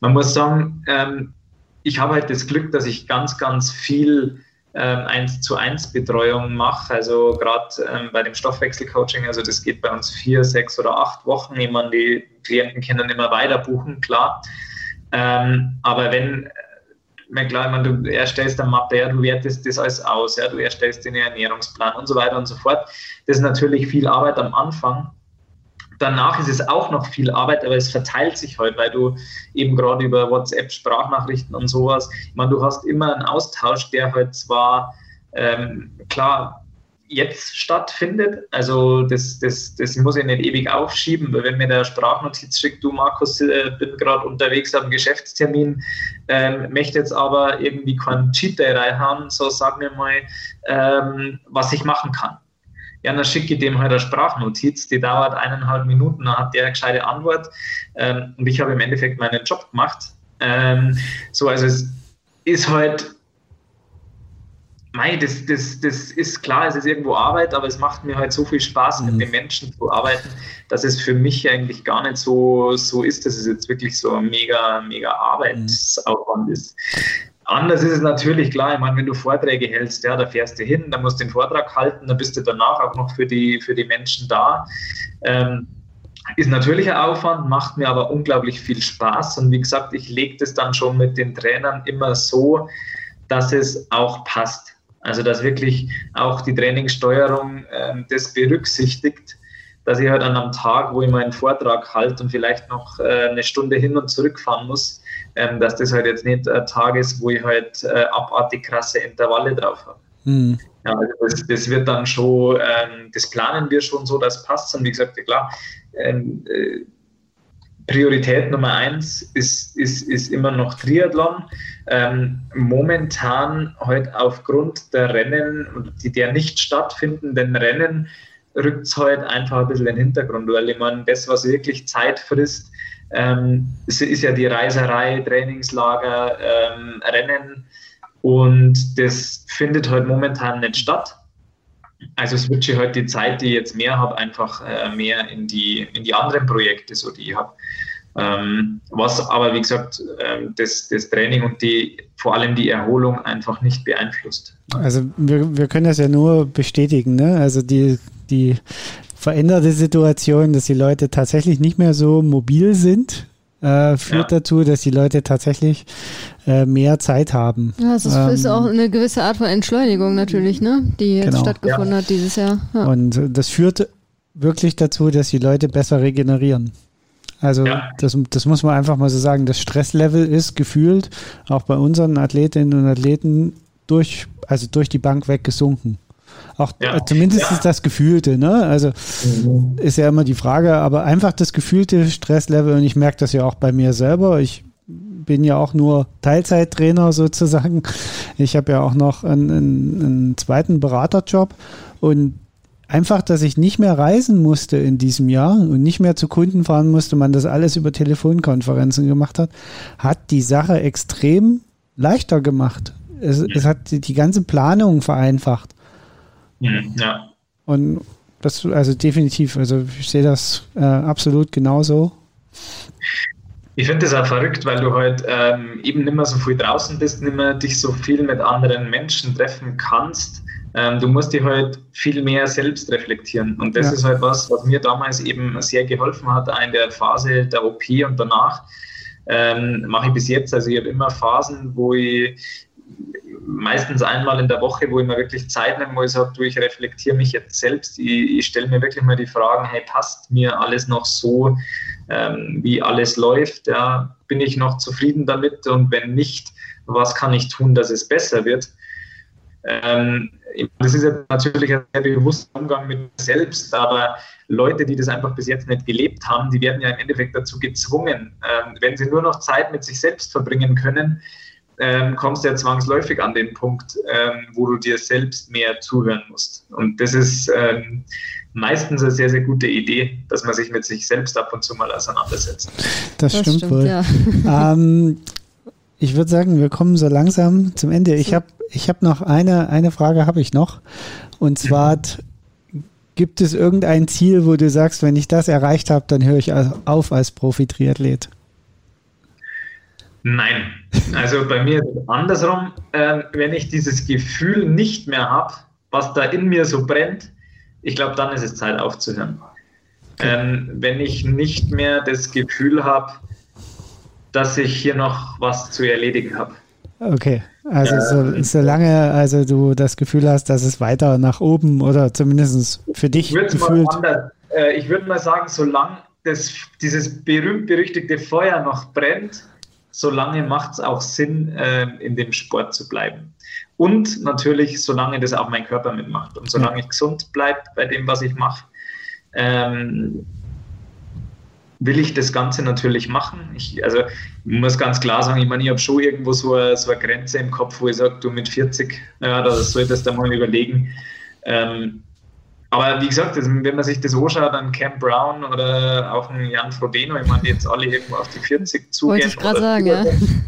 Man muss sagen, ähm, ich habe halt das Glück, dass ich ganz, ganz viel ähm, 1 zu 1 Betreuung mache. Also gerade ähm, bei dem Stoffwechselcoaching, also das geht bei uns vier, sechs oder acht Wochen. Ich die Klienten können immer weiter buchen, klar. Ähm, aber wenn meine, klar, ich meine, du erstellst eine Mappe, ja, du wertest das alles aus, ja, du erstellst den Ernährungsplan und so weiter und so fort. Das ist natürlich viel Arbeit am Anfang. Danach ist es auch noch viel Arbeit, aber es verteilt sich halt, weil du eben gerade über WhatsApp Sprachnachrichten und sowas, ich meine, du hast immer einen Austausch, der halt zwar ähm, klar jetzt stattfindet. Also das, das, das muss ich nicht ewig aufschieben, weil wenn mir der Sprachnotiz schickt, du Markus, äh, bin gerade unterwegs am Geschäftstermin, ähm, möchte jetzt aber irgendwie keinen Cheat Day reinhauen, so sag mir mal, ähm, was ich machen kann. Ja, dann schicke ich dem halt eine Sprachnotiz, die dauert eineinhalb Minuten, dann hat der eine gescheite Antwort ähm, und ich habe im Endeffekt meinen Job gemacht. Ähm, so, also es ist halt Mei, das, das, das ist klar, es ist irgendwo Arbeit, aber es macht mir halt so viel Spaß, mhm. mit den Menschen zu arbeiten, dass es für mich eigentlich gar nicht so, so ist, dass es jetzt wirklich so ein mega, mega Arbeitsaufwand ist. Anders ist es natürlich klar, ich meine, wenn du Vorträge hältst, ja, da fährst du hin, da musst du den Vortrag halten, dann bist du danach auch noch für die, für die Menschen da. Ähm, ist natürlich ein Aufwand, macht mir aber unglaublich viel Spaß. Und wie gesagt, ich lege das dann schon mit den Trainern immer so, dass es auch passt. Also dass wirklich auch die Trainingssteuerung äh, das berücksichtigt, dass ich halt an einem Tag, wo ich meinen Vortrag halte und vielleicht noch äh, eine Stunde hin und zurück fahren muss, ähm, dass das halt jetzt nicht ein Tag ist, wo ich halt äh, abartig krasse Intervalle drauf habe. Mhm. Ja, also das, das, wird dann schon, ähm, das planen wir schon so, dass passt. Und wie gesagt, ja klar, ähm, äh, Priorität Nummer eins ist, ist, ist immer noch Triathlon. Ähm, momentan halt aufgrund der Rennen, die der nicht stattfindenden Rennen, rückt es halt einfach ein bisschen in den Hintergrund, weil ich meine, das, was wirklich Zeit frisst, ähm, ist, ist ja die Reiserei, Trainingslager, ähm, Rennen und das findet halt momentan nicht statt. Also switche halt die Zeit, die ich jetzt mehr habe, einfach äh, mehr in die, in die anderen Projekte, so die ich habe. Ähm, was aber, wie gesagt, ähm, das, das Training und die, vor allem die Erholung einfach nicht beeinflusst. Also wir, wir können das ja nur bestätigen, ne? Also die, die veränderte Situation, dass die Leute tatsächlich nicht mehr so mobil sind, äh, führt ja. dazu, dass die Leute tatsächlich äh, mehr Zeit haben. Ja, das ähm, ist auch eine gewisse Art von Entschleunigung natürlich, ne? die jetzt genau. stattgefunden ja. hat dieses Jahr. Ja. Und das führt wirklich dazu, dass die Leute besser regenerieren. Also ja. das, das muss man einfach mal so sagen. Das Stresslevel ist gefühlt auch bei unseren Athletinnen und Athleten durch, also durch die Bank weg gesunken. Auch ja. Zumindest ja. ist das Gefühlte, ne? Also mhm. ist ja immer die Frage, aber einfach das gefühlte Stresslevel und ich merke das ja auch bei mir selber. Ich bin ja auch nur Teilzeittrainer sozusagen. Ich habe ja auch noch einen, einen, einen zweiten Beraterjob und einfach, dass ich nicht mehr reisen musste in diesem Jahr und nicht mehr zu Kunden fahren musste, man das alles über Telefonkonferenzen gemacht hat, hat die Sache extrem leichter gemacht. Es, es hat die, die, ganze Planung vereinfacht. Ja. Und das, also definitiv, also ich sehe das äh, absolut genauso. Ich finde das auch verrückt, weil du halt ähm, eben nicht mehr so viel draußen bist, nicht mehr dich so viel mit anderen Menschen treffen kannst ähm, du musst dich halt viel mehr selbst reflektieren. Und das ja. ist halt was, was mir damals eben sehr geholfen hat, auch in der Phase der OP und danach. Ähm, mache ich bis jetzt. Also ich habe immer Phasen, wo ich meistens einmal in der Woche, wo ich mir wirklich Zeit nehme, wo ich sage, du, ich reflektiere mich jetzt selbst. Ich, ich stelle mir wirklich mal die Fragen, hey, passt mir alles noch so, ähm, wie alles läuft? Ja? Bin ich noch zufrieden damit? Und wenn nicht, was kann ich tun, dass es besser wird? Ähm, das ist ja natürlich ein sehr bewusster Umgang mit selbst, aber Leute, die das einfach bis jetzt nicht gelebt haben, die werden ja im Endeffekt dazu gezwungen, ähm, wenn sie nur noch Zeit mit sich selbst verbringen können, ähm, kommst du ja zwangsläufig an den Punkt, ähm, wo du dir selbst mehr zuhören musst. Und das ist ähm, meistens eine sehr, sehr gute Idee, dass man sich mit sich selbst ab und zu mal auseinandersetzt. Das, das stimmt, stimmt, wohl. Ja. Ähm, ich würde sagen, wir kommen so langsam zum Ende. Ich habe ich hab noch eine, eine Frage habe ich noch. Und zwar, gibt es irgendein Ziel, wo du sagst, wenn ich das erreicht habe, dann höre ich auf als Profi-Triathlet? Nein. Also bei mir ist es andersrum. Äh, wenn ich dieses Gefühl nicht mehr habe, was da in mir so brennt, ich glaube, dann ist es Zeit aufzuhören. Ähm, wenn ich nicht mehr das Gefühl habe, dass ich hier noch was zu erledigen habe. Okay, also äh, so, solange also du das Gefühl hast, dass es weiter nach oben oder zumindest für dich gefühlt. Mal äh, ich würde mal sagen, solange das, dieses berühmt-berüchtigte Feuer noch brennt, solange macht es auch Sinn, äh, in dem Sport zu bleiben. Und natürlich, solange das auch mein Körper mitmacht und solange ich gesund bleibe bei dem, was ich mache, ähm, will ich das Ganze natürlich machen. Ich, also ich muss ganz klar sagen, ich meine, ich habe schon irgendwo so eine, so eine Grenze im Kopf, wo ich sage, du mit 40, ja, da solltest du mal überlegen. Ähm, aber wie gesagt, wenn man sich das anschaut, dann Cam Brown oder auch ein Jan Frodeno, ich meine, die jetzt alle irgendwo auf die 40 zugehen. Wollte ich gerade sagen, ja.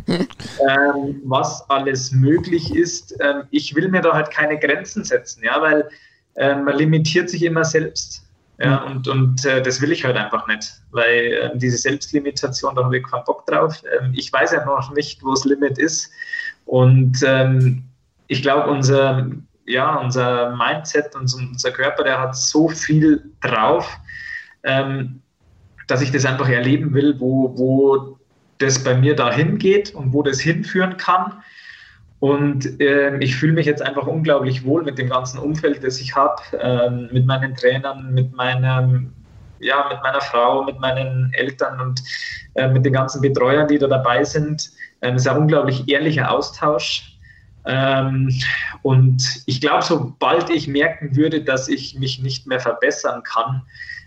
Ähm, was alles möglich ist. Ähm, ich will mir da halt keine Grenzen setzen, ja, weil ähm, man limitiert sich immer selbst. Ja, und, und äh, das will ich halt einfach nicht, weil äh, diese Selbstlimitation, da habe ich keinen Bock drauf. Ähm, ich weiß ja noch nicht, wo das Limit ist. Und ähm, ich glaube, unser, ja, unser Mindset und unser Körper, der hat so viel drauf, ähm, dass ich das einfach erleben will, wo, wo das bei mir dahin geht und wo das hinführen kann. Und äh, ich fühle mich jetzt einfach unglaublich wohl mit dem ganzen Umfeld, das ich habe, äh, mit meinen Trainern, mit meinem, ja, mit meiner Frau, mit meinen Eltern und äh, mit den ganzen Betreuern, die da dabei sind. Ähm, es ist ein unglaublich ehrlicher Austausch. Ähm, und ich glaube, sobald ich merken würde, dass ich mich nicht mehr verbessern kann,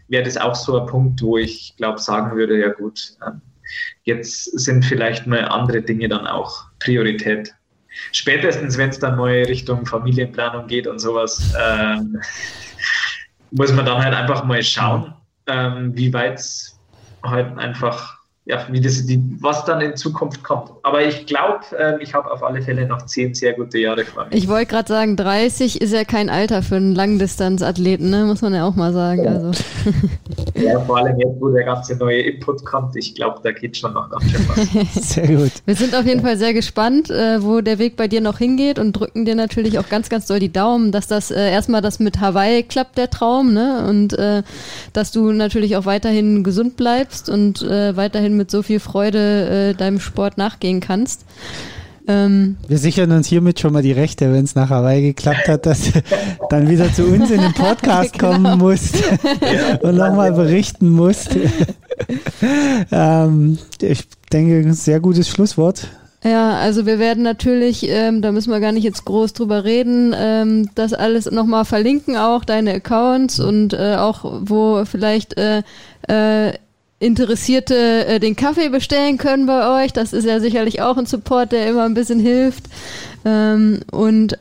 wäre das auch so ein Punkt, wo ich glaube, sagen würde, ja gut, ähm, jetzt sind vielleicht mal andere Dinge dann auch Priorität. Spätestens, wenn es dann mal Richtung Familienplanung geht und sowas, ähm, muss man dann halt einfach mal schauen, ähm, wie weit es halt einfach ja, wie das, die, was dann in Zukunft kommt. Aber ich glaube, äh, ich habe auf alle Fälle noch zehn sehr gute Jahre vor mir. Ich wollte gerade sagen, 30 ist ja kein Alter für einen Langdistanzathleten, ne? muss man ja auch mal sagen. Ja. Also. ja, vor allem jetzt, wo der ganze neue Input kommt, ich glaube, da geht schon noch ganz schön was. sehr gut. Wir sind auf jeden Fall sehr gespannt, äh, wo der Weg bei dir noch hingeht und drücken dir natürlich auch ganz, ganz doll die Daumen, dass das äh, erstmal das mit Hawaii klappt, der Traum, ne? Und äh, dass du natürlich auch weiterhin gesund bleibst und äh, weiterhin mit so viel Freude äh, deinem Sport nachgehen kannst. Ähm, Wir sichern uns hiermit schon mal die Rechte, wenn es nach Hawaii geklappt hat, dass du dann wieder zu uns in den Podcast genau. kommen musst und nochmal berichten musst. ähm, ich denke, ein sehr gutes Schlusswort. Ja, also wir werden natürlich, ähm, da müssen wir gar nicht jetzt groß drüber reden, ähm, das alles nochmal verlinken, auch deine Accounts und äh, auch wo vielleicht äh, äh, Interessierte äh, den Kaffee bestellen können bei euch. Das ist ja sicherlich auch ein Support, der immer ein bisschen hilft. Ähm, und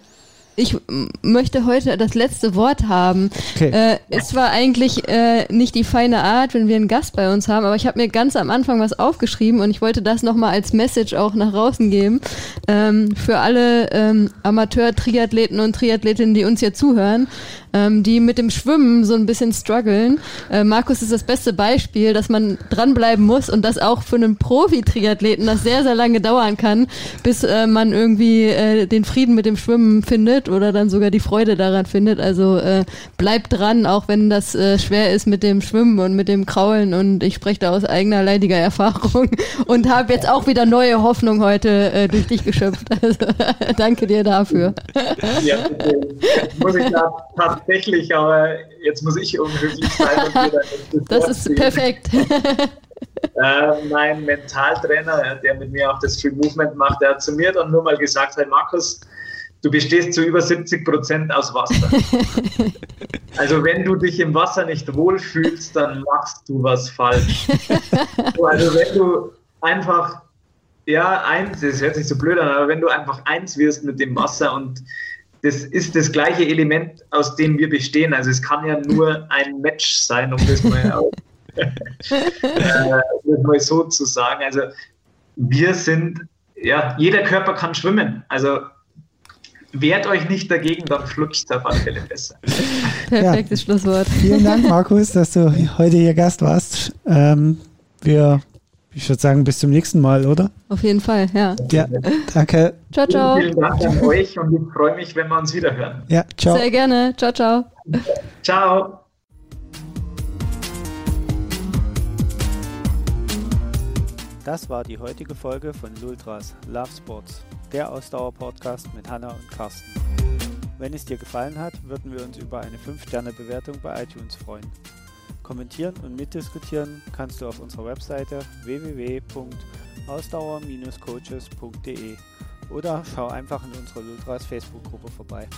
ich möchte heute das letzte Wort haben. Okay. Äh, es war eigentlich äh, nicht die feine Art, wenn wir einen Gast bei uns haben, aber ich habe mir ganz am Anfang was aufgeschrieben und ich wollte das nochmal als Message auch nach draußen geben. Ähm, für alle ähm, Amateur-Triathleten und Triathletinnen, die uns hier zuhören ähm, die mit dem Schwimmen so ein bisschen strugglen. Äh, Markus ist das beste Beispiel, dass man dranbleiben muss und das auch für einen Profi-Triathleten das sehr, sehr lange dauern kann, bis äh, man irgendwie äh, den Frieden mit dem Schwimmen findet oder dann sogar die Freude daran findet. Also äh, bleibt dran, auch wenn das äh, schwer ist mit dem Schwimmen und mit dem Kraulen und ich spreche da aus eigener leidiger Erfahrung und habe jetzt auch wieder neue Hoffnung heute äh, durch dich geschöpft. Also, danke dir dafür. Ja, muss ich da tatsächlich, aber jetzt muss ich unhöflich sein. das ist perfekt. äh, mein Mentaltrainer, der mit mir auch das Free Movement macht, der hat zu mir dann nur mal gesagt, hey Markus, du bestehst zu über 70 Prozent aus Wasser. also wenn du dich im Wasser nicht wohlfühlst, dann machst du was falsch. also wenn du einfach, ja, eins, das hört sich so blöd an, aber wenn du einfach eins wirst mit dem Wasser und das ist das gleiche Element, aus dem wir bestehen. Also es kann ja nur ein Match sein, um das mal, auch, äh, das mal so zu sagen. Also wir sind, ja, jeder Körper kann schwimmen. Also wehrt euch nicht dagegen, dann flutscht es auf alle Fälle besser. Perfektes ja. Schlusswort. Vielen Dank, Markus, dass du heute hier Gast warst. Ähm, wir, ich würde sagen, bis zum nächsten Mal, oder? Auf jeden Fall, ja. Ja, danke. Ciao, ciao. Vielen Dank an euch und ich freue mich, wenn wir uns wieder hören. Ja, ciao. Sehr gerne. Ciao, ciao. Ciao. Das war die heutige Folge von Lultras Love Sports, der Ausdauer-Podcast mit Hanna und Carsten. Wenn es dir gefallen hat, würden wir uns über eine 5-Sterne-Bewertung bei iTunes freuen. Kommentieren und mitdiskutieren kannst du auf unserer Webseite www.ausdauer-coaches.de oder schau einfach in unserer Lultras Facebook-Gruppe vorbei.